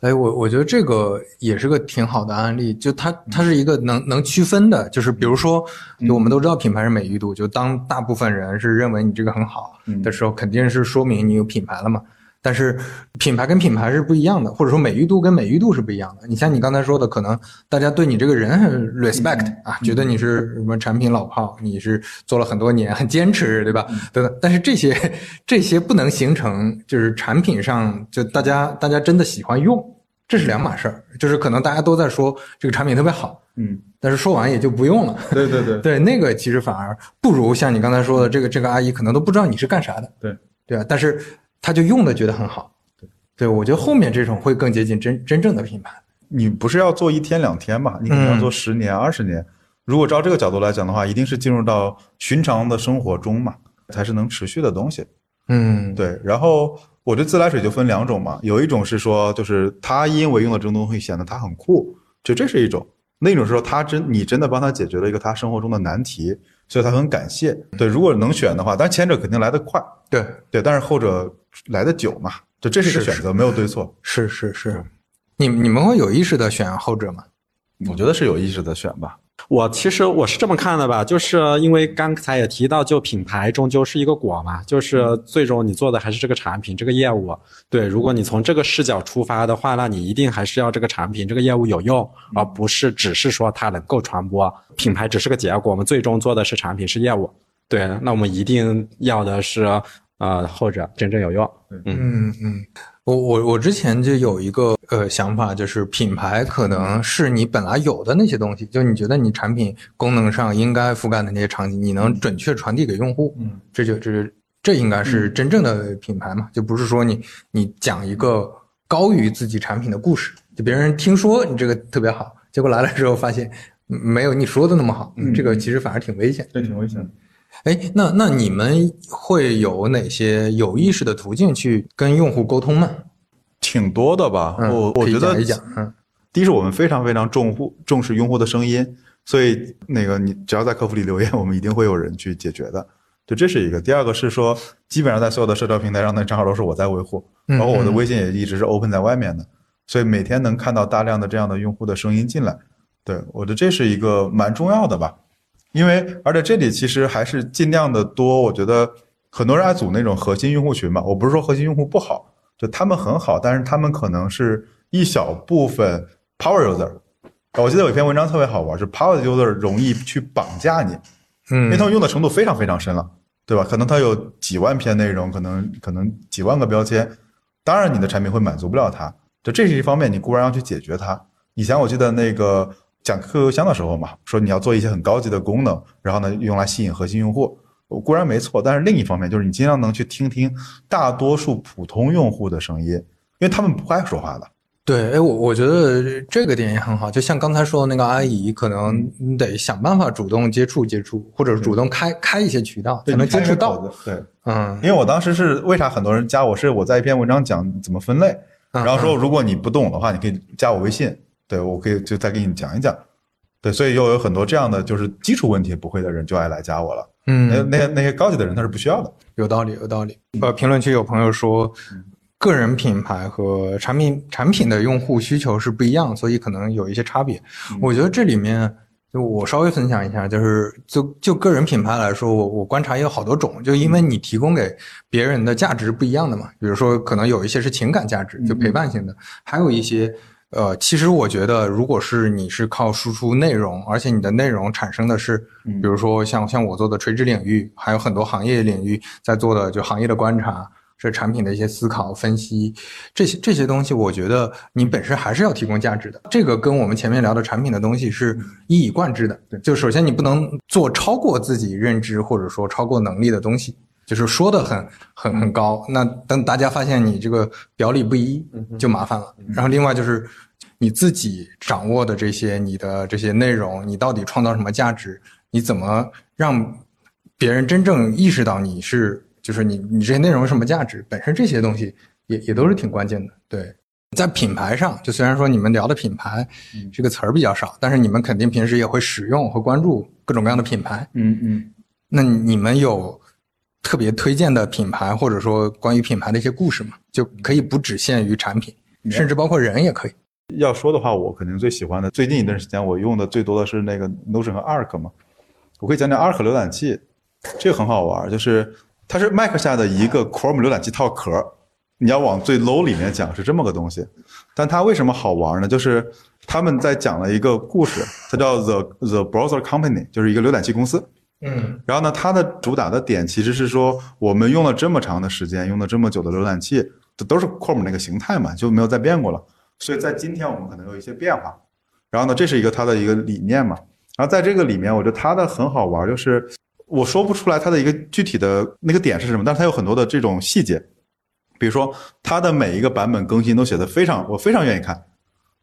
哎，我我觉得这个也是个挺好的案例，就它它是一个能能区分的，就是比如说，就我们都知道品牌是美誉度，就当大部分人是认为你这个很好的时候，肯定是说明你有品牌了嘛。但是品牌跟品牌是不一样的，或者说美誉度跟美誉度是不一样的。你像你刚才说的，可能大家对你这个人很 respect 啊，觉得你是什么产品老炮，你是做了很多年，很坚持，对吧？等等。但是这些这些不能形成就是产品上就大家大家真的喜欢用，这是两码事儿。就是可能大家都在说这个产品特别好，嗯，但是说完也就不用了。对对对，对，那个其实反而不如像你刚才说的，这个这个阿姨可能都不知道你是干啥的，对对啊，但是她就用的觉得很好，对，对我觉得后面这种会更接近真真正的品牌，你不是要做一天两天嘛？你可能要嗯做十年、二十年。如果照这个角度来讲的话，一定是进入到寻常的生活中嘛，才是能持续的东西。嗯，对，然后我觉得自来水就分两种嘛，有一种是说，就是他因为用了这种东西显得他很酷，就这是一种；另一种是说他真你真的帮他解决了一个他生活中的难题，所以他很感谢。对，如果能选的话，但前者肯定来得快，对，对，但是后者来得久嘛，就这是一个选择，没有对错。是是是，你你们会有意识的选后者吗？我觉得是有意识的选吧。我其实我是这么看的吧，就是因为刚才也提到，就品牌终究是一个果嘛，就是最终你做的还是这个产品、这个业务。对，如果你从这个视角出发的话，那你一定还是要这个产品、这个业务有用，而不是只是说它能够传播。品牌只是个结果，我们最终做的是产品、是业务。对，那我们一定要的是呃后者真正有用。嗯嗯，我我我之前就有一个呃想法，就是品牌可能是你本来有的那些东西，就你觉得你产品功能上应该覆盖的那些场景，你能准确传递给用户，嗯，这就这这应该是真正的品牌嘛，就不是说你你讲一个高于自己产品的故事，就别人听说你这个特别好，结果来了之后发现嗯没有你说的那么好，这个其实反而挺危险。这挺危险的。哎，那那你们会有哪些有意识的途径去跟用户沟通吗？挺多的吧，嗯我我觉得讲一讲嗯第一是我们非常非常重户重视用户的声音，所以那个你只要在客服里留言，我们一定会有人去解决的。就这是一个。第二个是说，基本上在所有的社交平台上，那账号都是我在维护，嗯包括我的微信也一直是 open 在外面的，所以每天能看到大量的这样的用户的声音进来。对我觉得这是一个蛮重要的吧，因为而且这里其实还是尽量的多，我觉得很多人爱组那种核心用户群嘛，我不是说核心用户不好，就他们很好，但是他们可能是一小部分 power user。我记得有一篇文章特别好玩，是 power user 容易去绑架你，因为嗯他们用的程度非常非常深了，对吧？可能他有几万篇内容，可能可能几万个标签，当然你的产品会满足不了他，就这是一方面，你固然要去解决它。以前我记得那个讲 QQ 邮箱的时候嘛，说你要做一些很高级的功能，然后呢用来吸引核心用户，我固然没错，但是另一方面就是你尽量能去听听大多数普通用户的声音，因为他们不爱说话的。对，哎，我我觉得这个点也很好，就像刚才说的那个阿姨，可能嗯你得想办法主动接触接触，或者是主动开开一些渠道，才能接触到。对，嗯。因为我当时是为啥很多人加我，是我在一篇文章讲怎么分类，嗯然后说如果你不懂的话，你可以加我微信，对我可以就再给你讲一讲。对，所以又有很多这样的就是基础问题不会的人就爱来加我了。嗯，那些那些高级的人他是不需要的。有道理，有道理。呃，评论区有朋友说，个人品牌和产品产品的用户需求是不一样，所以可能有一些差别。我觉得这里面。就我稍微分享一下，就是就就个人品牌来说，我我观察也有好多种，就因为你提供给别人的价值不一样的嘛。比如说，可能有一些是情感价值，就陪伴型的，还有一些呃，其实我觉得，如果是你是靠输出内容，而且你的内容产生的是，比如说像像我做的垂直领域，还有很多行业领域在做的就行业的观察。这产品的一些思考、分析，这些这些东西，我觉得你本身还是要提供价值的。这个跟我们前面聊的产品的东西是一以贯之的。就首先你不能做超过自己认知或者说超过能力的东西，就是说的很很很高。那等大家发现你这个表里不一，就麻烦了。然后另外就是你自己掌握的这些你的这些内容，你到底创造什么价值？你怎么让别人真正意识到你是？就是你，你这些内容有什么价值？本身这些东西也也都是挺关键的。对，在品牌上，就虽然说你们聊的品牌这个词儿比较少，但是你们肯定平时也会使用和关注各种各样的品牌。嗯嗯，那你们有特别推荐的品牌，或者说关于品牌的一些故事嘛？就可以不只限于产品，甚至包括人也可以。要说的话，我肯定最喜欢的，最近一段时间我用的最多的是那个 Notion 和 Arc 嘛。我可以讲讲 Arc 浏览器，这个很好玩，就是。它是 Mac 下的一个 Chrome 浏览器套壳，你要往最 low 里面讲是这么个东西，但它为什么好玩呢？就是他们在讲了一个故事，它叫 The The Browser Company，就是一个浏览器公司。嗯，然后呢，它的主打的点其实是说，我们用了这么长的时间，用了这么久的浏览器，这都是 Chrome 那个形态嘛，就没有再变过了。所以在今天我们可能有一些变化。然后呢，这是一个它的一个理念嘛。然后在这个里面，我觉得它的很好玩，就是。我说不出来它的一个具体的那个点是什么，但是它有很多的这种细节，比如说它的每一个版本更新都写的非常，我非常愿意看，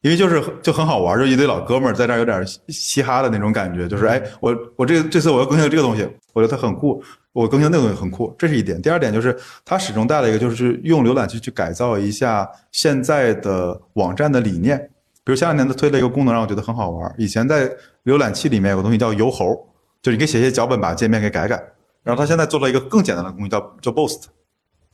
因为就是就很好玩，就一堆老哥们儿在这儿有点嘻哈的那种感觉，就是哎，我我这这次我要更新这个东西，我觉得它很酷，我更新那个东西很酷，这是一点。第二点就是它始终带了一个就是用浏览器去改造一下现在的网站的理念，比如前两年它推了一个功能让我觉得很好玩，以前在浏览器里面有个东西叫游猴。就是你可以写些脚本把界面给改改，然后他现在做了一个更简单的工具叫叫 Boost，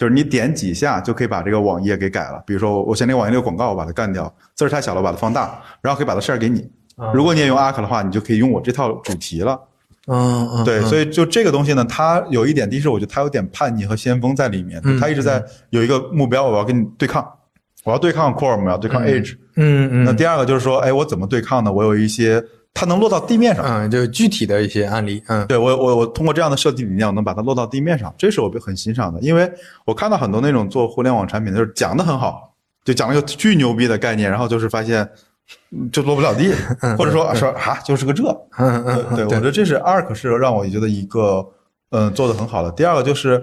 就是你点几下就可以把这个网页给改了。比如说我写那个网页那个广告我把它干掉，字儿太小了把它放大，然后可以把它 share 给你。如果你也用 Arc 的话，你就可以用我这套主题了。嗯嗯，对，所以就这个东西呢，它有一点，第一是我觉得它有点叛逆和先锋在里面，它一直在有一个目标，我要跟你对抗，我要对抗 Chrome，我要对抗 Edge。嗯嗯。那第二个就是说，哎，我怎么对抗呢？我有一些。它能落到地面上，嗯，就具体的一些案例，嗯，对我我我通过这样的设计理念，我能把它落到地面上，这是我很欣赏的，因为我看到很多那种做互联网产品的，就是讲的很好，就讲了一个巨牛逼的概念，然后就是发现就落不了地，或者说说啊就是个这，嗯嗯，对，我觉得这是 Arc 是让我觉得一个嗯做的很好的。第二个就是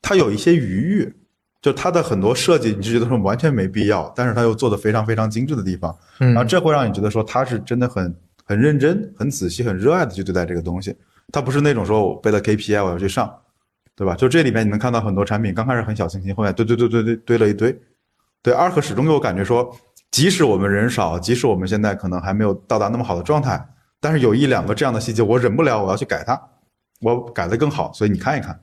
它有一些余裕，就它的很多设计你就觉得说完全没必要，但是它又做的非常非常精致的地方，然后这会让你觉得说它是真的很。很认真、很仔细、很热爱的去对待这个东西，它不是那种说我背了 KPI 我要去上，对吧？就这里面你能看到很多产品刚开始很小清新，后面堆堆堆堆堆堆了一堆。对，Arc 始终给我感觉说，即使我们人少，即使我们现在可能还没有到达那么好的状态，但是有一两个这样的细节我忍不了，我要去改它，我改得更好。所以你看一看，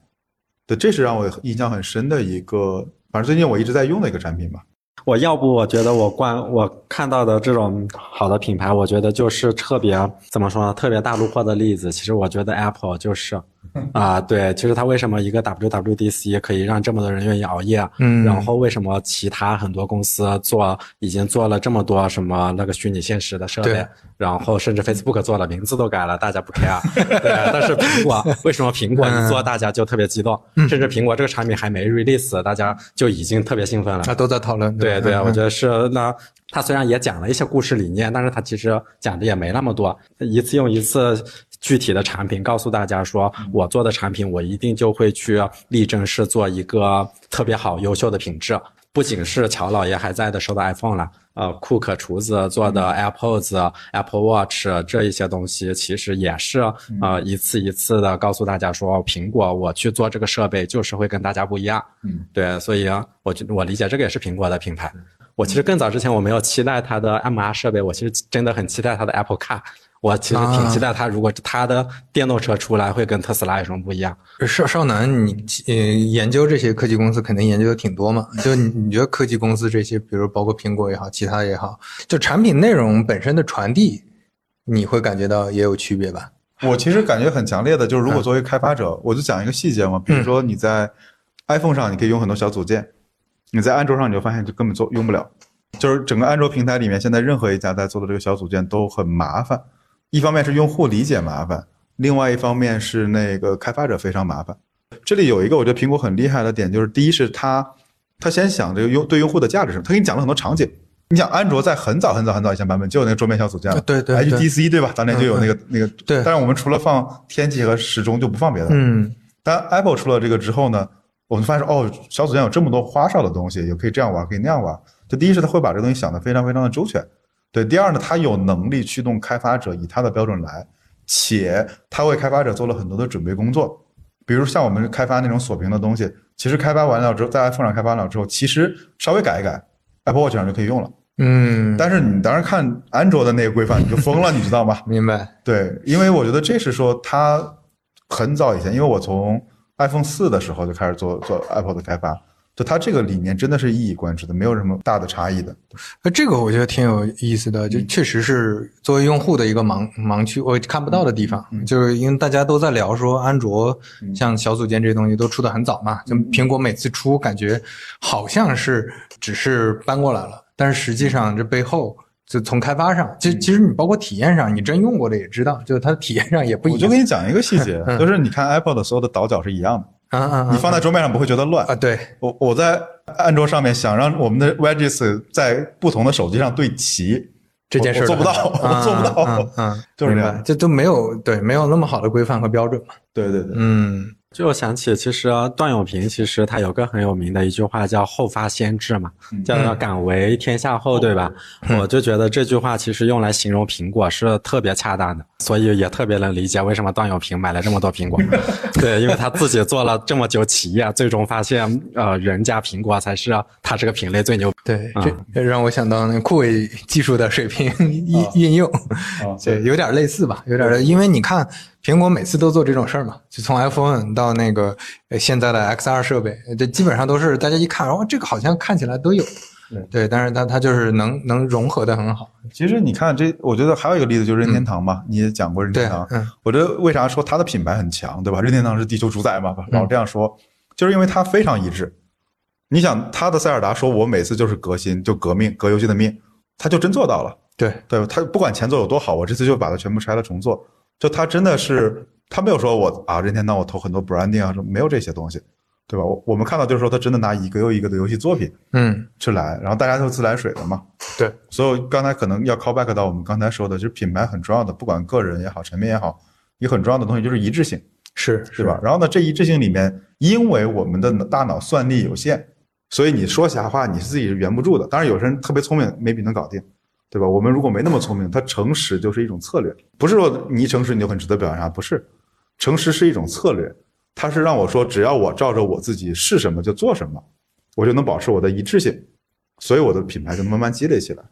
对，这是让我印象很深的一个，反正最近我一直在用的一个产品吧。我要不我觉得我观我看到的这种好的品牌，我觉得就是特别怎么说呢？特别大路货的例子。其实我觉得 Apple 就是 啊，对，其实它为什么一个 WWDC 可以让这么多人愿意熬夜？嗯然后为什么其他很多公司做已经做了这么多什么那个虚拟现实的设备，然后甚至 Facebook 做了名字都改了，大家不 care。对，但是苹果为什么苹果一做大家就特别激动？甚至苹果这个产品还没 release，大家就已经特别兴奋了。啊，都在讨论。对对，嗯我觉得是那。他虽然也讲了一些故事理念，但是他其实讲的也没那么多，一次用一次具体的产品告诉大家说，我做的产品我一定就会去力争是做一个特别好、优秀的品质。不仅是乔老爷还在的时候的 iPhone 了，呃，库克厨子做的 AirPods、Apple Watch 这一些东西，其实也是呃一次一次的告诉大家说，苹果我去做这个设备就是会跟大家不一样。嗯，对，所以啊我觉我理解这个也是苹果的品牌。我其实更早之前我没有期待它的 MR 设备，我其实真的很期待它的 Apple Car。我其实挺期待他，如果他的电动车出来，会跟特斯拉有什么不一样？少少南，你呃研究这些科技公司肯定研究的挺多嘛？就你你觉得科技公司这些，比如包括苹果也好，其他也好，就产品内容本身的传递，你会感觉到也有区别吧？我其实感觉很强烈的，就是如果作为开发者，我就讲一个细节嘛，比如说你在 iPhone 上你可以用很多小组件，你在安卓上你就发现就根本做用不了，就是整个安卓平台里面现在任何一家在做的这个小组件都很麻烦，一方面是用户理解麻烦，另外一方面是那个开发者非常麻烦。这里有一个我觉得苹果很厉害的点，就是第一是它它先想这个用对用户的价值是什么，它给你讲了很多场景。你想安卓在很早很早很早以前版本就有那个桌面小组件了，对对对 HTC 对吧？当年就有那个那个，对但是我们除了放天气和时钟就不放别的。嗯但 Apple 出了这个之后呢，我们发现哦，小组件有这么多花哨的东西，也可以这样玩，可以那样玩。就第一是它会把这个东西想的非常非常的周全，对。第二呢，它有能力驱动开发者以它的标准来，且它为开发者做了很多的准备工作。比如像我们开发那种锁屏的东西，其实开发完了之后，在 iPhone 上开发完了之后，其实稍微改一改，Apple Watch 上就可以用了。嗯，但是你当时看安卓的那个规范，你就疯了，你知道吗？明白。对，因为我觉得这是说它很早以前，因为我从 iPhone 四的时候就开始做做 Apple 的开发，就它这个理念真的是一以贯之的，没有什么大的差异的。呃，这个我觉得挺有意思的，就嗯。确实是作为用户的一个盲盲区，我看不到的地方，嗯。就是因为大家都在聊说安卓像小组件这些东西都出的很早嘛，就嗯。苹果每次出感觉好像是只是搬过来了，但是实际上这背后。就从开发上，其实其实你包括体验上，你真用过的也知道，就是它的体验上也不一样。我就样。给你讲一个细节，嗯。就是你看 Apple 的所有的倒角是一样的，啊啊啊！你放在桌面上不会觉得乱啊，。对，我我在安卓上面想让我们的 Wedges 在不同的手机上对齐，这件事做不到，我做不到。嗯嗯，就是这样明白这都没有对，没有那么好的规范和标准嘛。对对对，嗯就想起，其实段永平其实他有个很有名的一句话叫“后发先至”嘛，叫“敢为天下后”，对吧？我就觉得这句话其实用来形容苹果是特别恰当的，所以也特别能理解为什么段永平买了这么多苹果。对，因为他自己做了这么久企业，最终发现，呃，人家苹果才是他这个品类最牛。对，啊这这让我想到那酷伟技术的水平 应应用，啊对，有点类似吧，有点类，因为你看苹果每次都做这种事儿嘛，就从 iPhone 到那个呃现在的 XR 设备，这基本上都是大家一看，哦，这个好像看起来都有，对，但是它它就是能能融合的很好，其实你看这，我觉得还有一个例子就是任天堂嘛，你也讲过任天堂。，嗯我觉得为啥说它的品牌很强，对吧？任天堂是地球主宰嘛，老这样说，就是因为它非常一致。你想，它的塞尔达说：“我每次就是革新，就革命，革游戏的命。”他就真做到了，对，对吧？他不管前作有多好，我这次就把它全部拆了重做。就他真的是，他没有说我啊，任天堂我投很多 branding 啊，没有这些东西，对吧？我我们看到就是说，他真的拿一个又一个的游戏作品嗯，去来，然后大家都自来水的嘛。对，所以刚才可能要 call back 到我们刚才说的，就是品牌很重要的，不管个人也好，产品也好，一个很重要的东西就是一致性，是是吧？？然后呢，这一致性里面，因为我们的大脑算力有限，所以你说瞎话你是自己是圆不住的。当然，有些人特别聪明，maybe 能搞定，对吧？我们如果没那么聪明，他诚实就是一种策略，不是说你一诚实你就很值得表扬啥，不是，诚实是一种策略，它是让我说，只要我照着我自己是什么就做什么，我就能保持我的一致性，所以我的品牌就慢慢积累起来。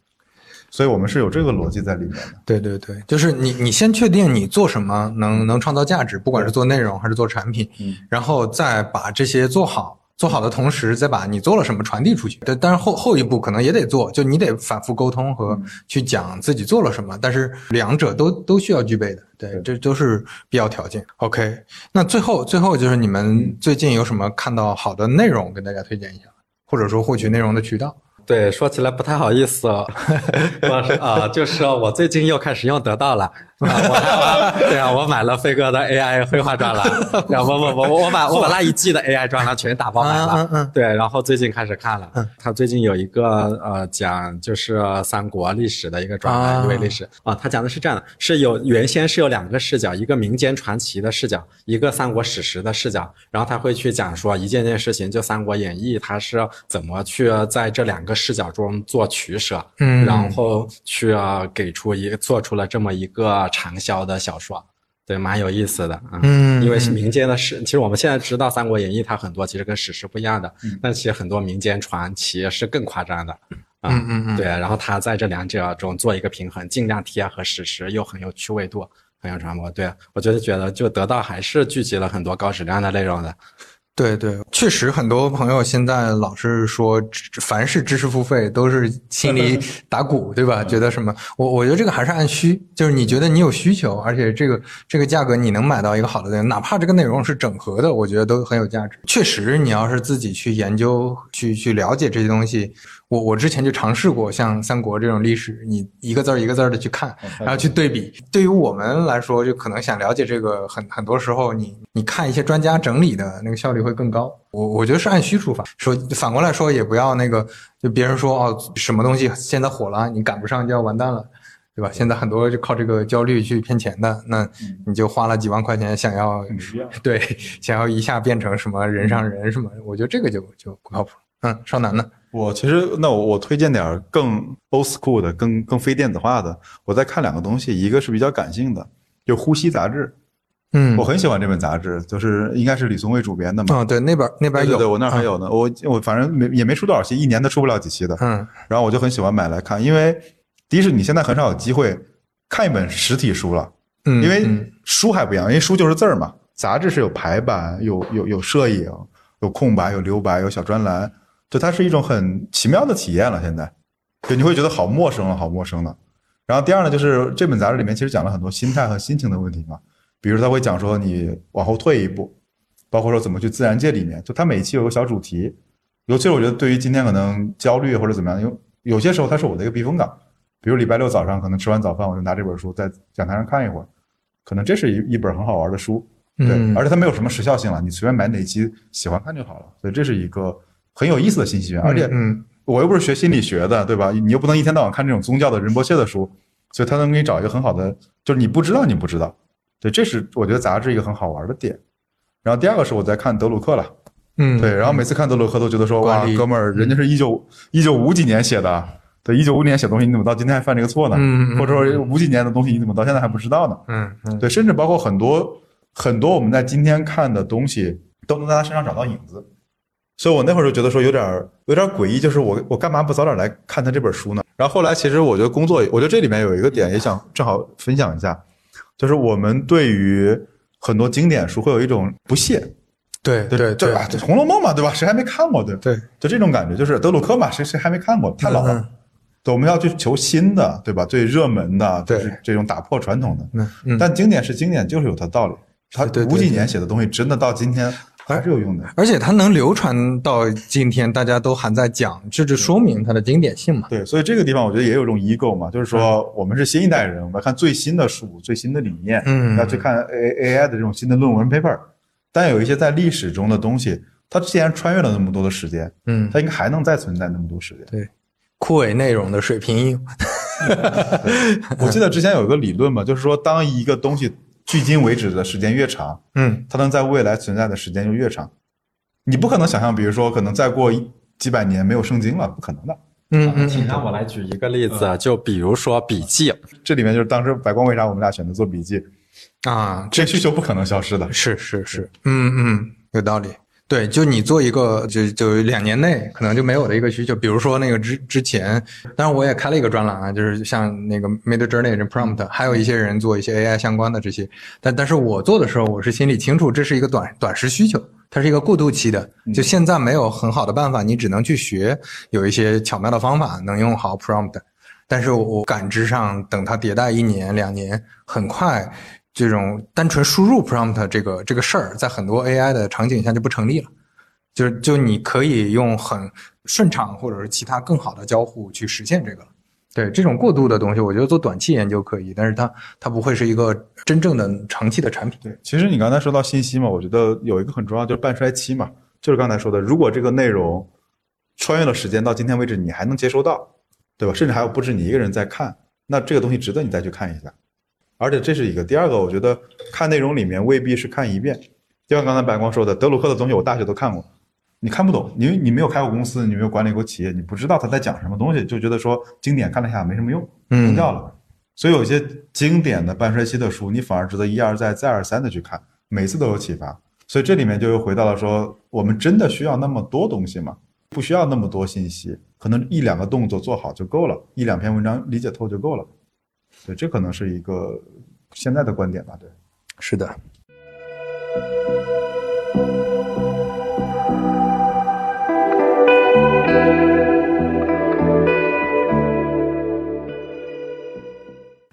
所以我们是有这个逻辑在里面的。对对对，就是你你先确定你做什么能能创造价值，不管是做内容还是做产品，嗯然后再把这些做好，做好的同时，再把你做了什么传递出去。对，但是后后一步可能也得做，就你得反复沟通和去讲自己做了什么。但是两者都都需要具备的，对，这都是必要条件。OK，那最后最后就是你们最近有什么看到好的内容跟大家推荐一下，或者说获取内容的渠道？对，说起来不太好意思，我是啊，就是我最近又开始用得到了。啊，我对啊，我买了飞哥的 AI 绘画专栏，然后不不不，我把我把那一季的 AI 专栏全打包买了。嗯嗯对，然后最近开始看了，他最近有一个呃讲就是三国历史的一个专啊。栏，因为历史。啊，他讲的是这样的，是有原先是有两个视角，一个民间传奇的视角，一个三国史实的视角，然后他会去讲说一件件事情，就《三国演义》，他是怎么去在这两个视角中做取舍，嗯。然后去呃给出一个做出了这么一个长销的小说，对，蛮有意思的啊。嗯因为是民间的史，其实我们现在知道《三国演义》，它很多其实跟史实不一样的，但其实很多民间传奇是更夸张的啊。嗯嗯嗯对，然后他在这两者中做一个平衡，尽量贴合史实，又很有趣味度，很有传播。对我觉得觉得就得到还是聚集了很多高质量的内容的。对对，确实很多朋友现在老是说，知凡是知识付费都是心里 打鼓，对吧？觉得什么？我我觉得这个还是按需，就是你觉得你有需求，而且这个这个价格你能买到一个好的内容，哪怕这个内容是整合的，我觉得都很有价值。确实，你要是自己去研究、去去了解这些东西，我我之前就尝试过，像三国这种历史，你一个字儿一个字儿的去看，然后去对比。对于我们来说，就可能想了解这个，很很多时候你你看一些专家整理的那个效率会更高。我我觉得是按需出发。说反过来说，也不要那个，就别人说哦什么东西现在火了，你赶不上就要完蛋了。对吧？现在很多就靠这个焦虑去骗钱的，那你就花了几万块钱想要，对，想要一下变成什么人上人什么，我觉得这个就就不靠谱。嗯，少男呢？我其实那我我推荐点儿更 old school 的、更更非电子化的。我在看两个东西，一个是比较感性的，就《呼吸》杂志，嗯我很喜欢这本杂志，就是应该是李松蔚主编的嘛。哦，对，那边那边有，对对对，我那儿还有呢。我我反正没也没出多少期，一年都出不了几期的。嗯然后我就很喜欢买来看，因为第一是你现在很少有机会看一本实体书了，嗯，因为嗯书还不一样，因为书就是字儿嘛，杂志是有排版、有有有摄影、有空白、有留白、有小专栏，就它是一种很奇妙的体验了。现在，就你会觉得好陌生了，好陌生了。然后第二呢，就是这本杂志里面其实讲了很多心态和心情的问题嘛，比如他会讲说你往后退一步，包括说怎么去自然界里面，就它每一期有个小主题，尤其是我觉得对于今天可能焦虑或者怎么样，有有些时候它是我的一个避风港，比如礼拜六早上可能吃完早饭我就拿这本书在讲台上看一会儿，可能这是一一本很好玩的书，对，嗯。而且它没有什么时效性了，你随便买哪期喜欢看就好了，所以这是一个很有意思的信息源，而且嗯我又不是学心理学的，对吧？你又不能一天到晚看这种宗教的仁波切的书，所以他能给你找一个很好的，就是你不知道你不知道，对，这是我觉得杂志一个很好玩的点。然后第二个是我在看德鲁克了，嗯，对，然后每次看德鲁克都觉得说，哇哥们儿，人家是一九一九五几年写的，对，一九五年写东西，你怎么到今天还犯这个错呢？嗯或者说五几年的东西，你怎么到现在还不知道呢？嗯嗯对，甚至包括很多很多我们在今天看的东西，都能在他身上找到影子。所以我那会儿就觉得说有点儿有点儿诡异，就是我我干嘛不早点来看他这本书呢？然后后来其实我觉得工作，我觉得这里面有一个点也想正好分享一下，就是我们对于很多经典书会有一种不屑，对对对对吧，《红楼梦》嘛，对吧？谁还没看过？对对，就这种感觉，就是德鲁克嘛，谁谁还没看过？太老了。嗯对，我们要去求新的，对吧？最热门的，对就是这种打破传统的。但经典是经典，就是有它道理。他五几年写的东西，真的到今天还是有用的。而且它能流传到今天，大家都还在讲，这就说明它的经典性嘛。对，所以这个地方我觉得也有一种 ego 嘛，就是说我们是新一代人，我们要看最新的书、最新的理念，嗯要去看 A AI 的这种新的论文 paper。但有一些在历史中的东西，它既然穿越了那么多的时间，嗯，它应该还能再存在那么多时间。对，枯萎内容的水平。我记得之前有一个理论嘛，就是说当一个东西距今为止的时间越长，嗯它能在未来存在的时间就越长。你不可能想象，比如说可能再过一几百年没有圣经了，不可能的。嗯嗯请让我来举一个例子，就比如说笔记，这里面就是当时白光为啥我们俩选择做笔记，啊，这需求不可能消失的。是是是，嗯嗯，有道理。对，就你做一个，就就两年内可能就没有的一个需求，比如说那个之之前，当然我也开了一个专栏啊，就是像那个 Mid Journey 这 Prompt，还有一些人做一些 AI 相关的这些，但但是我做的时候，我是心里清楚这是一个短短时需求，它是一个过渡期的。就现在没有很好的办法，你只能去学有一些巧妙的方法，能用好 prompt。但是我感知上，等它迭代一年两年，很快这种单纯输入 prompt 这个这个事儿，在很多 AI 的场景下就不成立了。就是就你可以用很顺畅或者是其他更好的交互去实现这个。对这种过渡的东西，我觉得做短期研究可以，但是它它不会是一个真正的长期的产品。对，其实你刚才说到信息嘛，我觉得有一个很重要就是半衰期嘛，就是刚才说的，如果这个内容穿越了时间到今天为止，你还能接收到，对吧？甚至还有不止你一个人在看，那这个东西值得你再去看一下。而且这是一个，第二个，我觉得看内容里面未必是看一遍，就像刚才白光说的，德鲁克的东西我大学都看过。你看不懂，因为你没有开过公司，你没有管理过企业，你不知道他在讲什么东西，就觉得说经典看了一下没什么用，扔掉了。所以有些经典的半衰期的书，你反而值得一而再、再而三的去看，每次都有启发。所以这里面就又回到了说，我们真的需要那么多东西吗？不需要那么多信息，可能一两个动作做好就够了，一两篇文章理解透就够了。对，这可能是一个现在的观点吧。对，是的。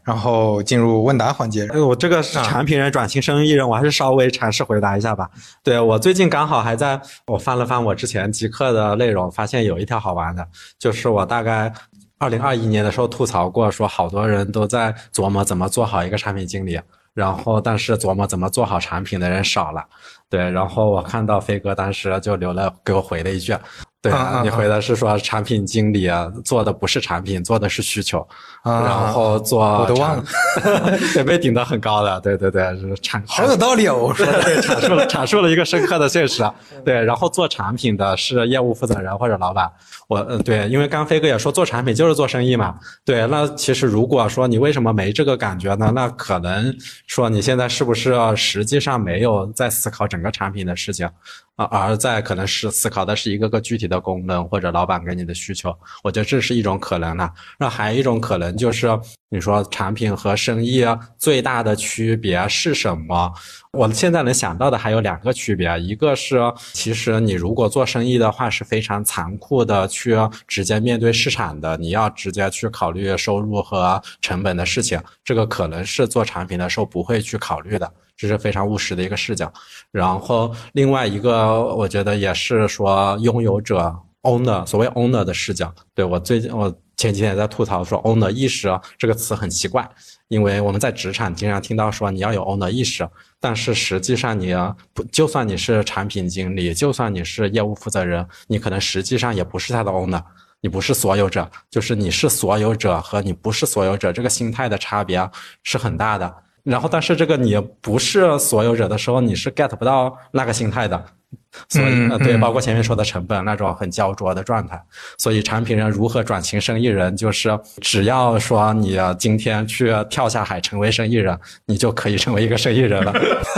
然后进入问答环节。我这个是产品人转型生意人，我还是稍微尝试回答一下吧。对我最近刚好还在我翻了翻我之前极客的内容，发现有一条好玩的，就是我大概二零二一年的时候吐槽过，说好多人都在琢磨怎么做好一个产品经理，然后但是琢磨怎么做好产品的人少了。对，然后我看到飞哥当时就留了给我回了一句。对啊，你回的是说产品经理啊，做的不是产品，做的是需求，然后做我都忘了，也，被顶得很高的，对对对，是产好有道理哦，我说对，阐述了阐述了一个深刻的现实，对，然后做产品的是业务负责人或者老板，我嗯对，因为刚飞哥也说做产品就是做生意嘛，对，那其实如果说你为什么没这个感觉呢？那可能说你现在是不是实际上没有在思考整个产品的事情？啊，而在可能是思考的是一个个具体的功能或者老板给你的需求，我觉得这是一种可能了。那还有一种可能就是，你说产品和生意最大的区别是什么？我现在能想到的还有两个区别，一个是其实你如果做生意的话是非常残酷的去直接面对市场的，你要直接去考虑收入和成本的事情，这个可能是做产品的时候不会去考虑的。这是非常务实的一个视角，然后另外一个我觉得也是说拥有者 owner 所谓 owner 的视角。对我最近我前几天也在吐槽说 owner 意识这个词很奇怪，因为我们在职场经常听到说你要有 owner 意识，但是实际上你不就算你是产品经理，就算你是业务负责人，你可能实际上也不是他的 owner，你不是所有者，就是你是所有者和你不是所有者这个心态的差别是很大的。然后，但是这个你不是所有者的时候，你是 get 不到那个心态的。所以，对，包括前面说的成本那种很焦灼的状态。所以，产品人如何转型生意人，就是只要说你今天去跳下海成为生意人，你就可以成为一个生意人了。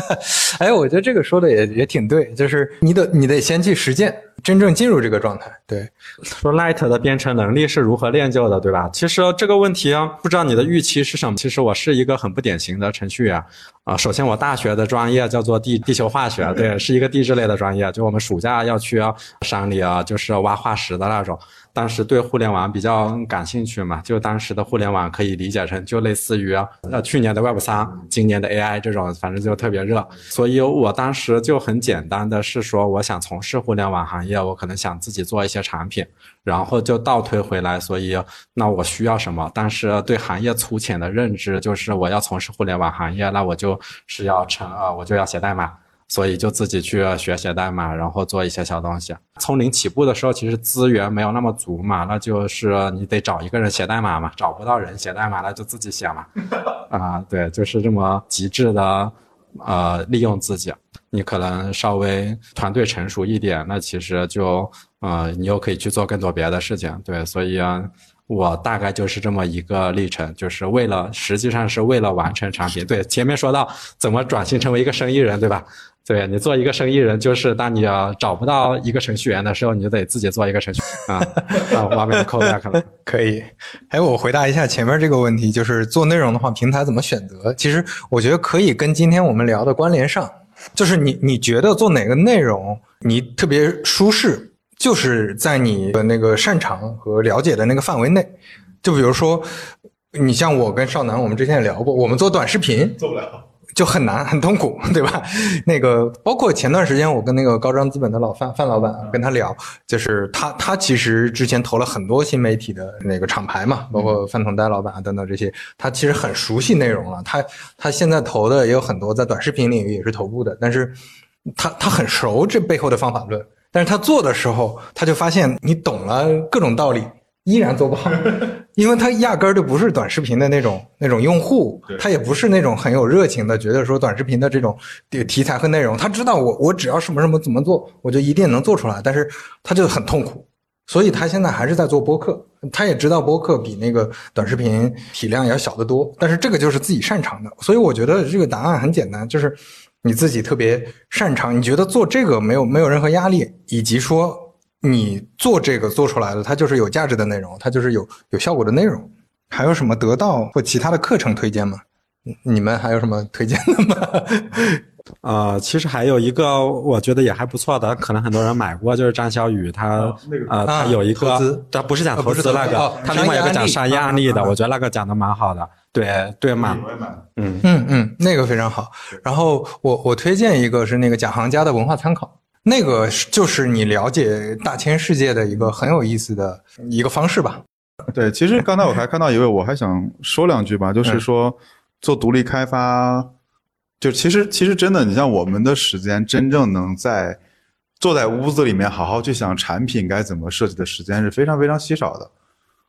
哎，我觉得这个说的也也挺对，就是你得你得先去实践。真正进入这个状态，对，说 Light 的编程能力是如何练就的，对吧？其实这个问题，不知道你的预期是什么。其实我是一个很不典型的程序员啊。首先，我大学的专业叫做地地球化学，对，是一个地质类的专业。就我们暑假要去山里啊，就是挖化石的那种。当时对互联网比较感兴趣嘛，就当时的互联网可以理解成就类似于呃去年的 Web 三，今年的 AI 这种，反正就特别热。所以我当时就很简单的是说，我想从事互联网行业，我可能想自己做一些产品，然后就倒推回来，所以那我需要什么？但是对行业粗浅的认知就是我要从事互联网行业，那我就是要成啊，我就要写代码。所以就自己去学写代码，然后做一些小东西。从零起步的时候，其实资源没有那么足嘛，那就是你得找一个人写代码嘛。找不到人写代码，那就自己写嘛。啊，对，就是这么极致的，呃，利用自己。你可能稍微团队成熟一点，那其实就，呃，你又可以去做更多别的事情。对，所以啊，我大概就是这么一个历程，就是为了，实际上是为了完成产品。对，前面说到怎么转型成为一个生意人，对吧？对你做一个生意人，就是当你要找不到一个程序员的时候，你就得自己做一个程序啊啊！完美的扣 back 了，可以。哎，我回答一下前面这个问题，就是做内容的话，平台怎么选择？其实我觉得可以跟今天我们聊的关联上。就是你你觉得做哪个内容你特别舒适，就是在你的那个擅长和了解的那个范围内。就比如说，你像我跟少南，我们之前也聊过，我们做短视频做不了。就很难很痛苦，对吧？那个包括前段时间我跟那个高张资本的老范范老板跟他聊，就是他他其实之前投了很多新媒体的那个厂牌嘛，包括范同呆老板啊等等这些，他其实很熟悉内容了。他他现在投的也有很多在短视频领域也是头部的，但是他他很熟这背后的方法论，但是他做的时候他就发现你懂了各种道理。依然做不好，因为他压根儿就不是短视频的那种那种用户，他也不是那种很有热情的，觉得说短视频的这种题材和内容，他知道我我只要什么什么怎么做，我就一定能做出来，但是他就很痛苦，所以他现在还是在做播客，他也知道播客比那个短视频体量要小得多，但是这个就是自己擅长的，所以我觉得这个答案很简单，就是你自己特别擅长，你觉得做这个没有没有任何压力，以及说。你做这个做出来的，它就是有价值的内容，它就是有有效果的内容。还有什么得到或其他的课程推荐吗？你们还有什么推荐的吗？呃，其实还有一个我觉得也还不错的，可能很多人买过，就是张小雨他呃他有一个，他不是讲投资那个，他另外一个讲商业案例的，我觉得那个讲的蛮好的。对对嘛，嗯嗯嗯，那个非常好。然后我我推荐一个是那个讲行家的文化参考。那个就是你了解大千世界的一个很有意思的一个方式吧？对，其实刚才我还看到一位，我还想说两句吧，就 是说做独立开发，就其实其实真的，你像我们的时间，真正能在坐在屋子里面好好去想产品该怎么设计的时间是非常非常稀少的。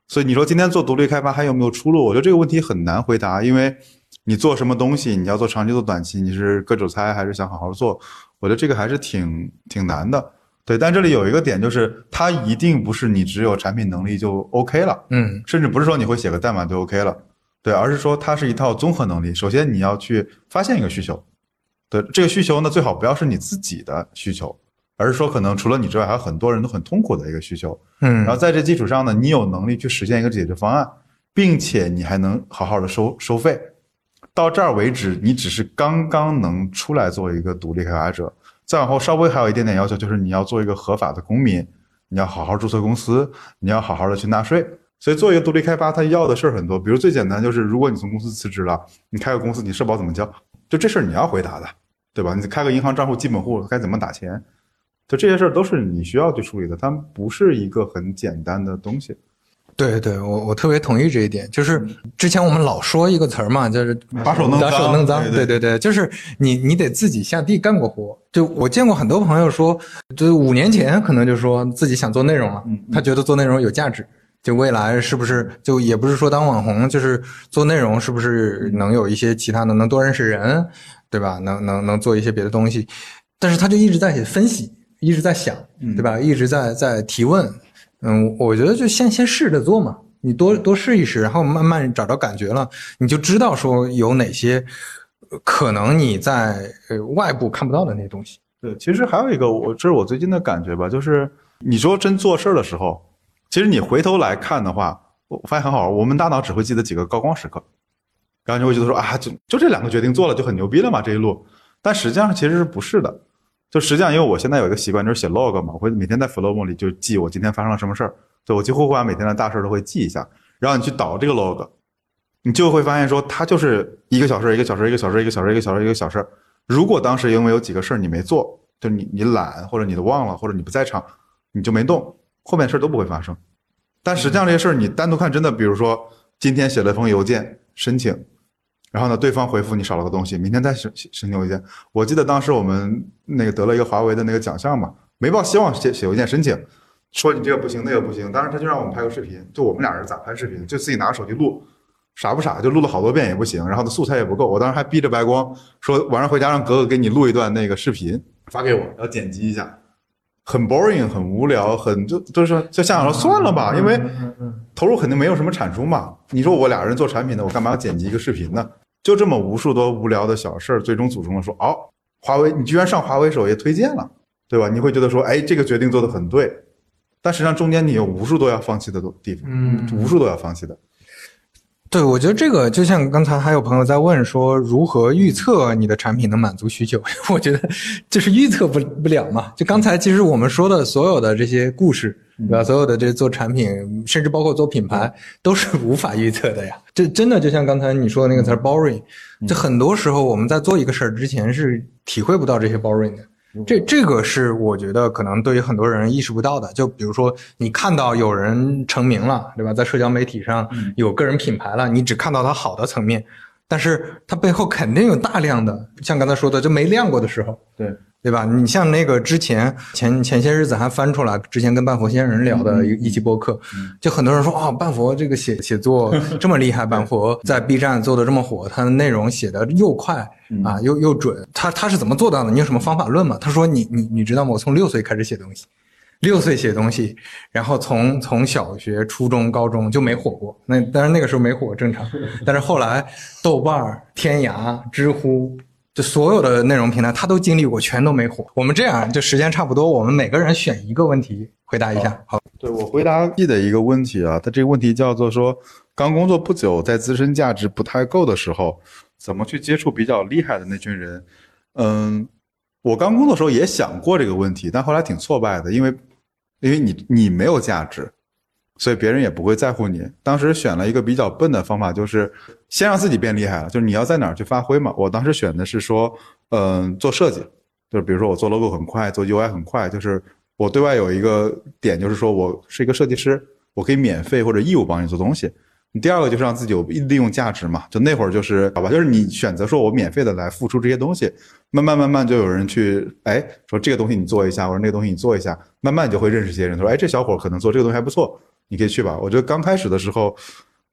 所以你说今天做独立开发还有没有出路？我觉得这个问题很难回答，因为你做什么东西，你要做长期做短期，你是割韭菜还是想好好做？我觉得这个还是挺挺难的，对。但这里有一个点，就是它一定不是你只有产品能力就 OK 了，嗯，甚至不是说你会写个代码就 OK 了，对，而是说它是一套综合能力。首先你要去发现一个需求，对，这个需求呢最好不要是你自己的需求，而是说可能除了你之外还有很多人都很痛苦的一个需求，嗯。然后在这基础上呢，你有能力去实现一个解决方案，并且你还能好好的收收费。到这儿为止，你只是刚刚能出来做一个独立开发者，再往后稍微还有一点点要求，就是你要做一个合法的公民，你要好好注册公司，你要好好的去纳税。所以做一个独立开发，他要的事儿很多，比如最简单就是，如果你从公司辞职了，你开个公司，你社保怎么交？就这事儿你要回答的，对吧？你开个银行账户基本户该怎么打钱？就这些事儿都是你需要去处理的，它不是一个很简单的东西。对对，我我特别同意这一点。就是之前我们老说一个词儿嘛，就是把手弄脏，把手弄脏。对对对，就是你你得自己下地干过活。就我见过很多朋友说，就五年前可能就说自己想做内容了，他觉得做内容有价值。就未来是不是就也不是说当网红，就是做内容是不是能有一些其他的，能多认识人，对吧？能能能做一些别的东西。但是他就一直在分析，一直在想，对吧？一直在在提问。嗯，我觉得就先先试着做嘛，你多多试一试，然后慢慢找着感觉了，你就知道说有哪些可能你在呃外部看不到的那些东西。对，其实还有一个，我这是我最近的感觉吧，就是你说真做事的时候，其实你回头来看的话，我发现很好玩，我们大脑只会记得几个高光时刻，然后你会觉得说啊，就就这两个决定做了就很牛逼了嘛这一路，但实际上其实是不是的。就实际上，因为我现在有一个习惯，就是写 log 嘛，我会每天在 flow 里就记我今天发生了什么事儿。对我几乎会把每天的大事都会记一下。然后你去导这个 log，你就会发现说，它就是一个小事，一个小事，一个小事，一个小事，一个小事，一个小事。如果当时因为有几个事儿你没做，就你你懒，或者你都忘了，或者你不在场，你就没动，后面事儿都不会发生。但实际上这些事儿你单独看，真的，比如说今天写了封邮件申请。然后呢，对方回复你少了个东西，明天再申申请邮件。我记得当时我们那个得了一个华为的那个奖项嘛，没抱希望写写邮件申请，说你这个不行那个不行。当时他就让我们拍个视频，就我们俩人咋拍视频，就自己拿着手机录，傻不傻？就录了好多遍也不行，然后的素材也不够。我当时还逼着白光说晚上回家让格格给你录一段那个视频发给我，要剪辑一下，很 boring，很无聊，很就就是就想想说算了吧，因为投入肯定没有什么产出嘛。你说我俩人做产品的，我干嘛要剪辑一个视频呢？就这么无数多无聊的小事儿，最终组成了说哦，华为，你居然上华为首页推荐了，对吧？你会觉得说，哎，这个决定做的很对，但实际上中间你有无数多要放弃的地方，嗯，无数多要放弃的。对，我觉得这个就像刚才还有朋友在问说，如何预测你的产品能满足需求？我觉得就是预测不不了嘛。就刚才其实我们说的所有的这些故事，对吧？所有的这做产品，甚至包括做品牌，都是无法预测的呀。这真的就像刚才你说的那个词儿 boring，这很多时候我们在做一个事儿之前是体会不到这些 boring 的。这这个是我觉得可能对于很多人意识不到的，就比如说你看到有人成名了，对吧？在社交媒体上有个人品牌了，你只看到他好的层面，但是他背后肯定有大量的，像刚才说的，就没亮过的时候，对对吧？你像那个之前前前些日子还翻出来，之前跟半佛先生聊的一一期播客，就很多人说啊，半佛这个写写作 这么厉害，半佛在 B 站做的这么火，他的内容写的又快啊又又准，他他是怎么做到的？你有什么方法论吗？他说你你你知道吗？我从六岁开始写东西。六岁写东西，然后从从小学、初中、高中就没火过。那当然那个时候没火正常，但是后来豆瓣儿、天涯、知乎，就所有的内容平台他都经历过，全都没火。我们这样就时间差不多，我们每个人选一个问题回答一下。好，对我回答 E 的一个问题啊，他这个问题叫做说，刚工作不久，在自身价值不太够的时候，怎么去接触比较厉害的那群人？嗯，我刚工作的时候也想过这个问题，但后来挺挫败的，因为因为你你没有价值，所以别人也不会在乎你。当时选了一个比较笨的方法，就是先让自己变厉害了，就是你要在哪儿去发挥嘛。我当时选的是说，嗯，做设计，就是比如说我做 logo 很快，做 UI 很快，就是我对外有一个点，就是说我是一个设计师，我可以免费或者义务帮你做东西。第二个就是让自己有利用价值嘛，就那会儿就是好吧，就是你选择说我免费的来付出这些东西，慢慢慢慢就有人去哎说这个东西你做一下，或者那个东西你做一下，慢慢你就会认识一些人，说哎这小伙可能做这个东西还不错，你可以去吧。我觉得刚开始的时候，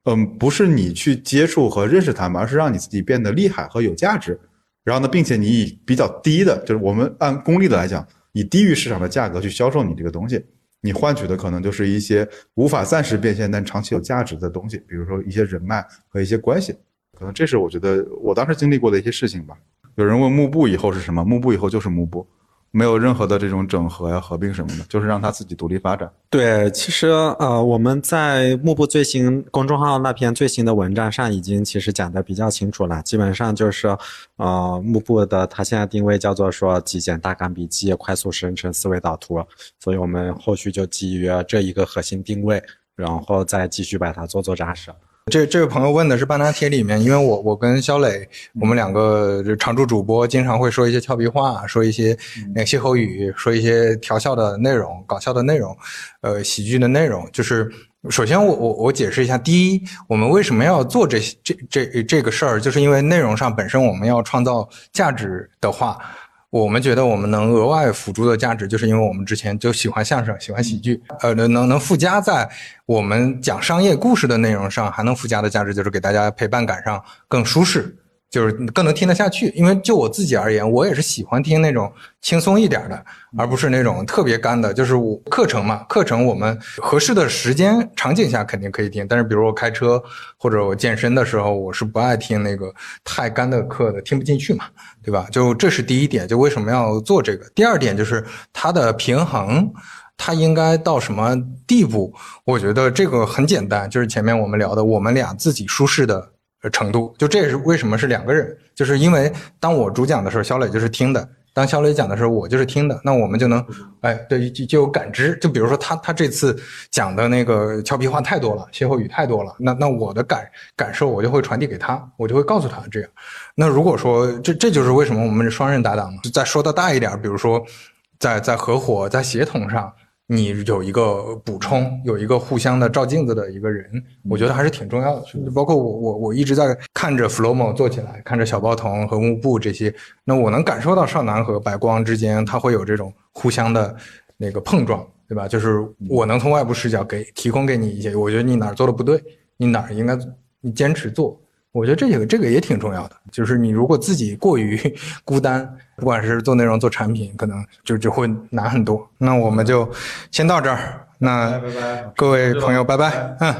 嗯，不是你去接触和认识他们，而是让你自己变得厉害和有价值。然后呢，并且你以比较低的，就是我们按功利的来讲，以低于市场的价格去销售你这个东西。你换取的可能就是一些无法暂时变现但长期有价值的东西，比如说一些人脉和一些关系，可能这是我觉得我当时经历过的一些事情吧。有人问幕布以后是什么？幕布以后就是幕布，没有任何的这种整合呀、合并什么的，就是让它自己独立发展。对，其实呃，我们在幕布最新公众号那篇最新的文章上已经其实讲的比较清楚了，基本上就是呃，幕布的它现在定位叫做说极简大纲笔记、快速生成思维导图，所以我们后续就基于这一个核心定位，然后再继续把它做做扎实。这这位朋友问的是半拉铁里面，因为我我跟肖磊，我们两个这常驻主播经常会说一些俏皮话，说一些那个歇后语，说一些调笑的内容、搞笑的内容，呃，喜剧的内容。就是首先我我我解释一下，第一，我们为什么要做这这这这个事儿，就是因为内容上本身我们要创造价值的话。我们觉得我们能额外辅助的价值，就是因为我们之前就喜欢相声，喜欢喜剧，呃，能能能附加在我们讲商业故事的内容上，还能附加的价值就是给大家陪伴感上更舒适，就是更能听得下去。因为就我自己而言，我也是喜欢听那种轻松一点的，而不是那种特别干的。就是我课程嘛，课程我们合适的时间场景下肯定可以听，但是比如我开车或者我健身的时候，我是不爱听那个太干的课的，听不进去嘛。对吧？就这是第一点，就为什么要做这个？第二点就是它的平衡，它应该到什么地步？我觉得这个很简单，就是前面我们聊的，我们俩自己舒适的程度。就这也是为什么是两个人，就是因为当我主讲的时候，肖磊就是听的。当肖磊讲的时候，我就是听的，那我们就能，哎，对，就就有感知。就比如说他他这次讲的那个俏皮话太多了，歇后语太多了，那那我的感感受我就会传递给他，我就会告诉他这样。那如果说这这就是为什么我们是双刃搭档嘛？再说的大一点，比如说在在合伙在协同上。你有一个补充，有一个互相的照镜子的一个人，我觉得还是挺重要的。包括我，我我一直在看着 Flowmo 做起来，看着小包童和幕布这些，那我能感受到少男和白光之间，他会有这种互相的那个碰撞，对吧？就是我能从外部视角给提供给你一些，我觉得你哪儿做的不对，你哪儿应该你坚持做。我觉得这个这个也挺重要的，就是你如果自己过于 孤单，不管是做内容做产品，可能就就会难很多。那我们就先到这儿，那各位朋友，拜拜。嗯，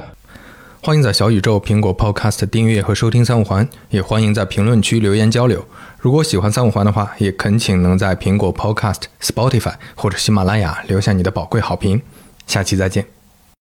欢迎在小宇宙、苹果 Podcast 订阅和收听三五环，也欢迎在评论区留言交流。如果喜欢三五环的话，也恳请能在苹果 Podcast、Spotify 或者喜马拉雅留下你的宝贵好评。下期再见。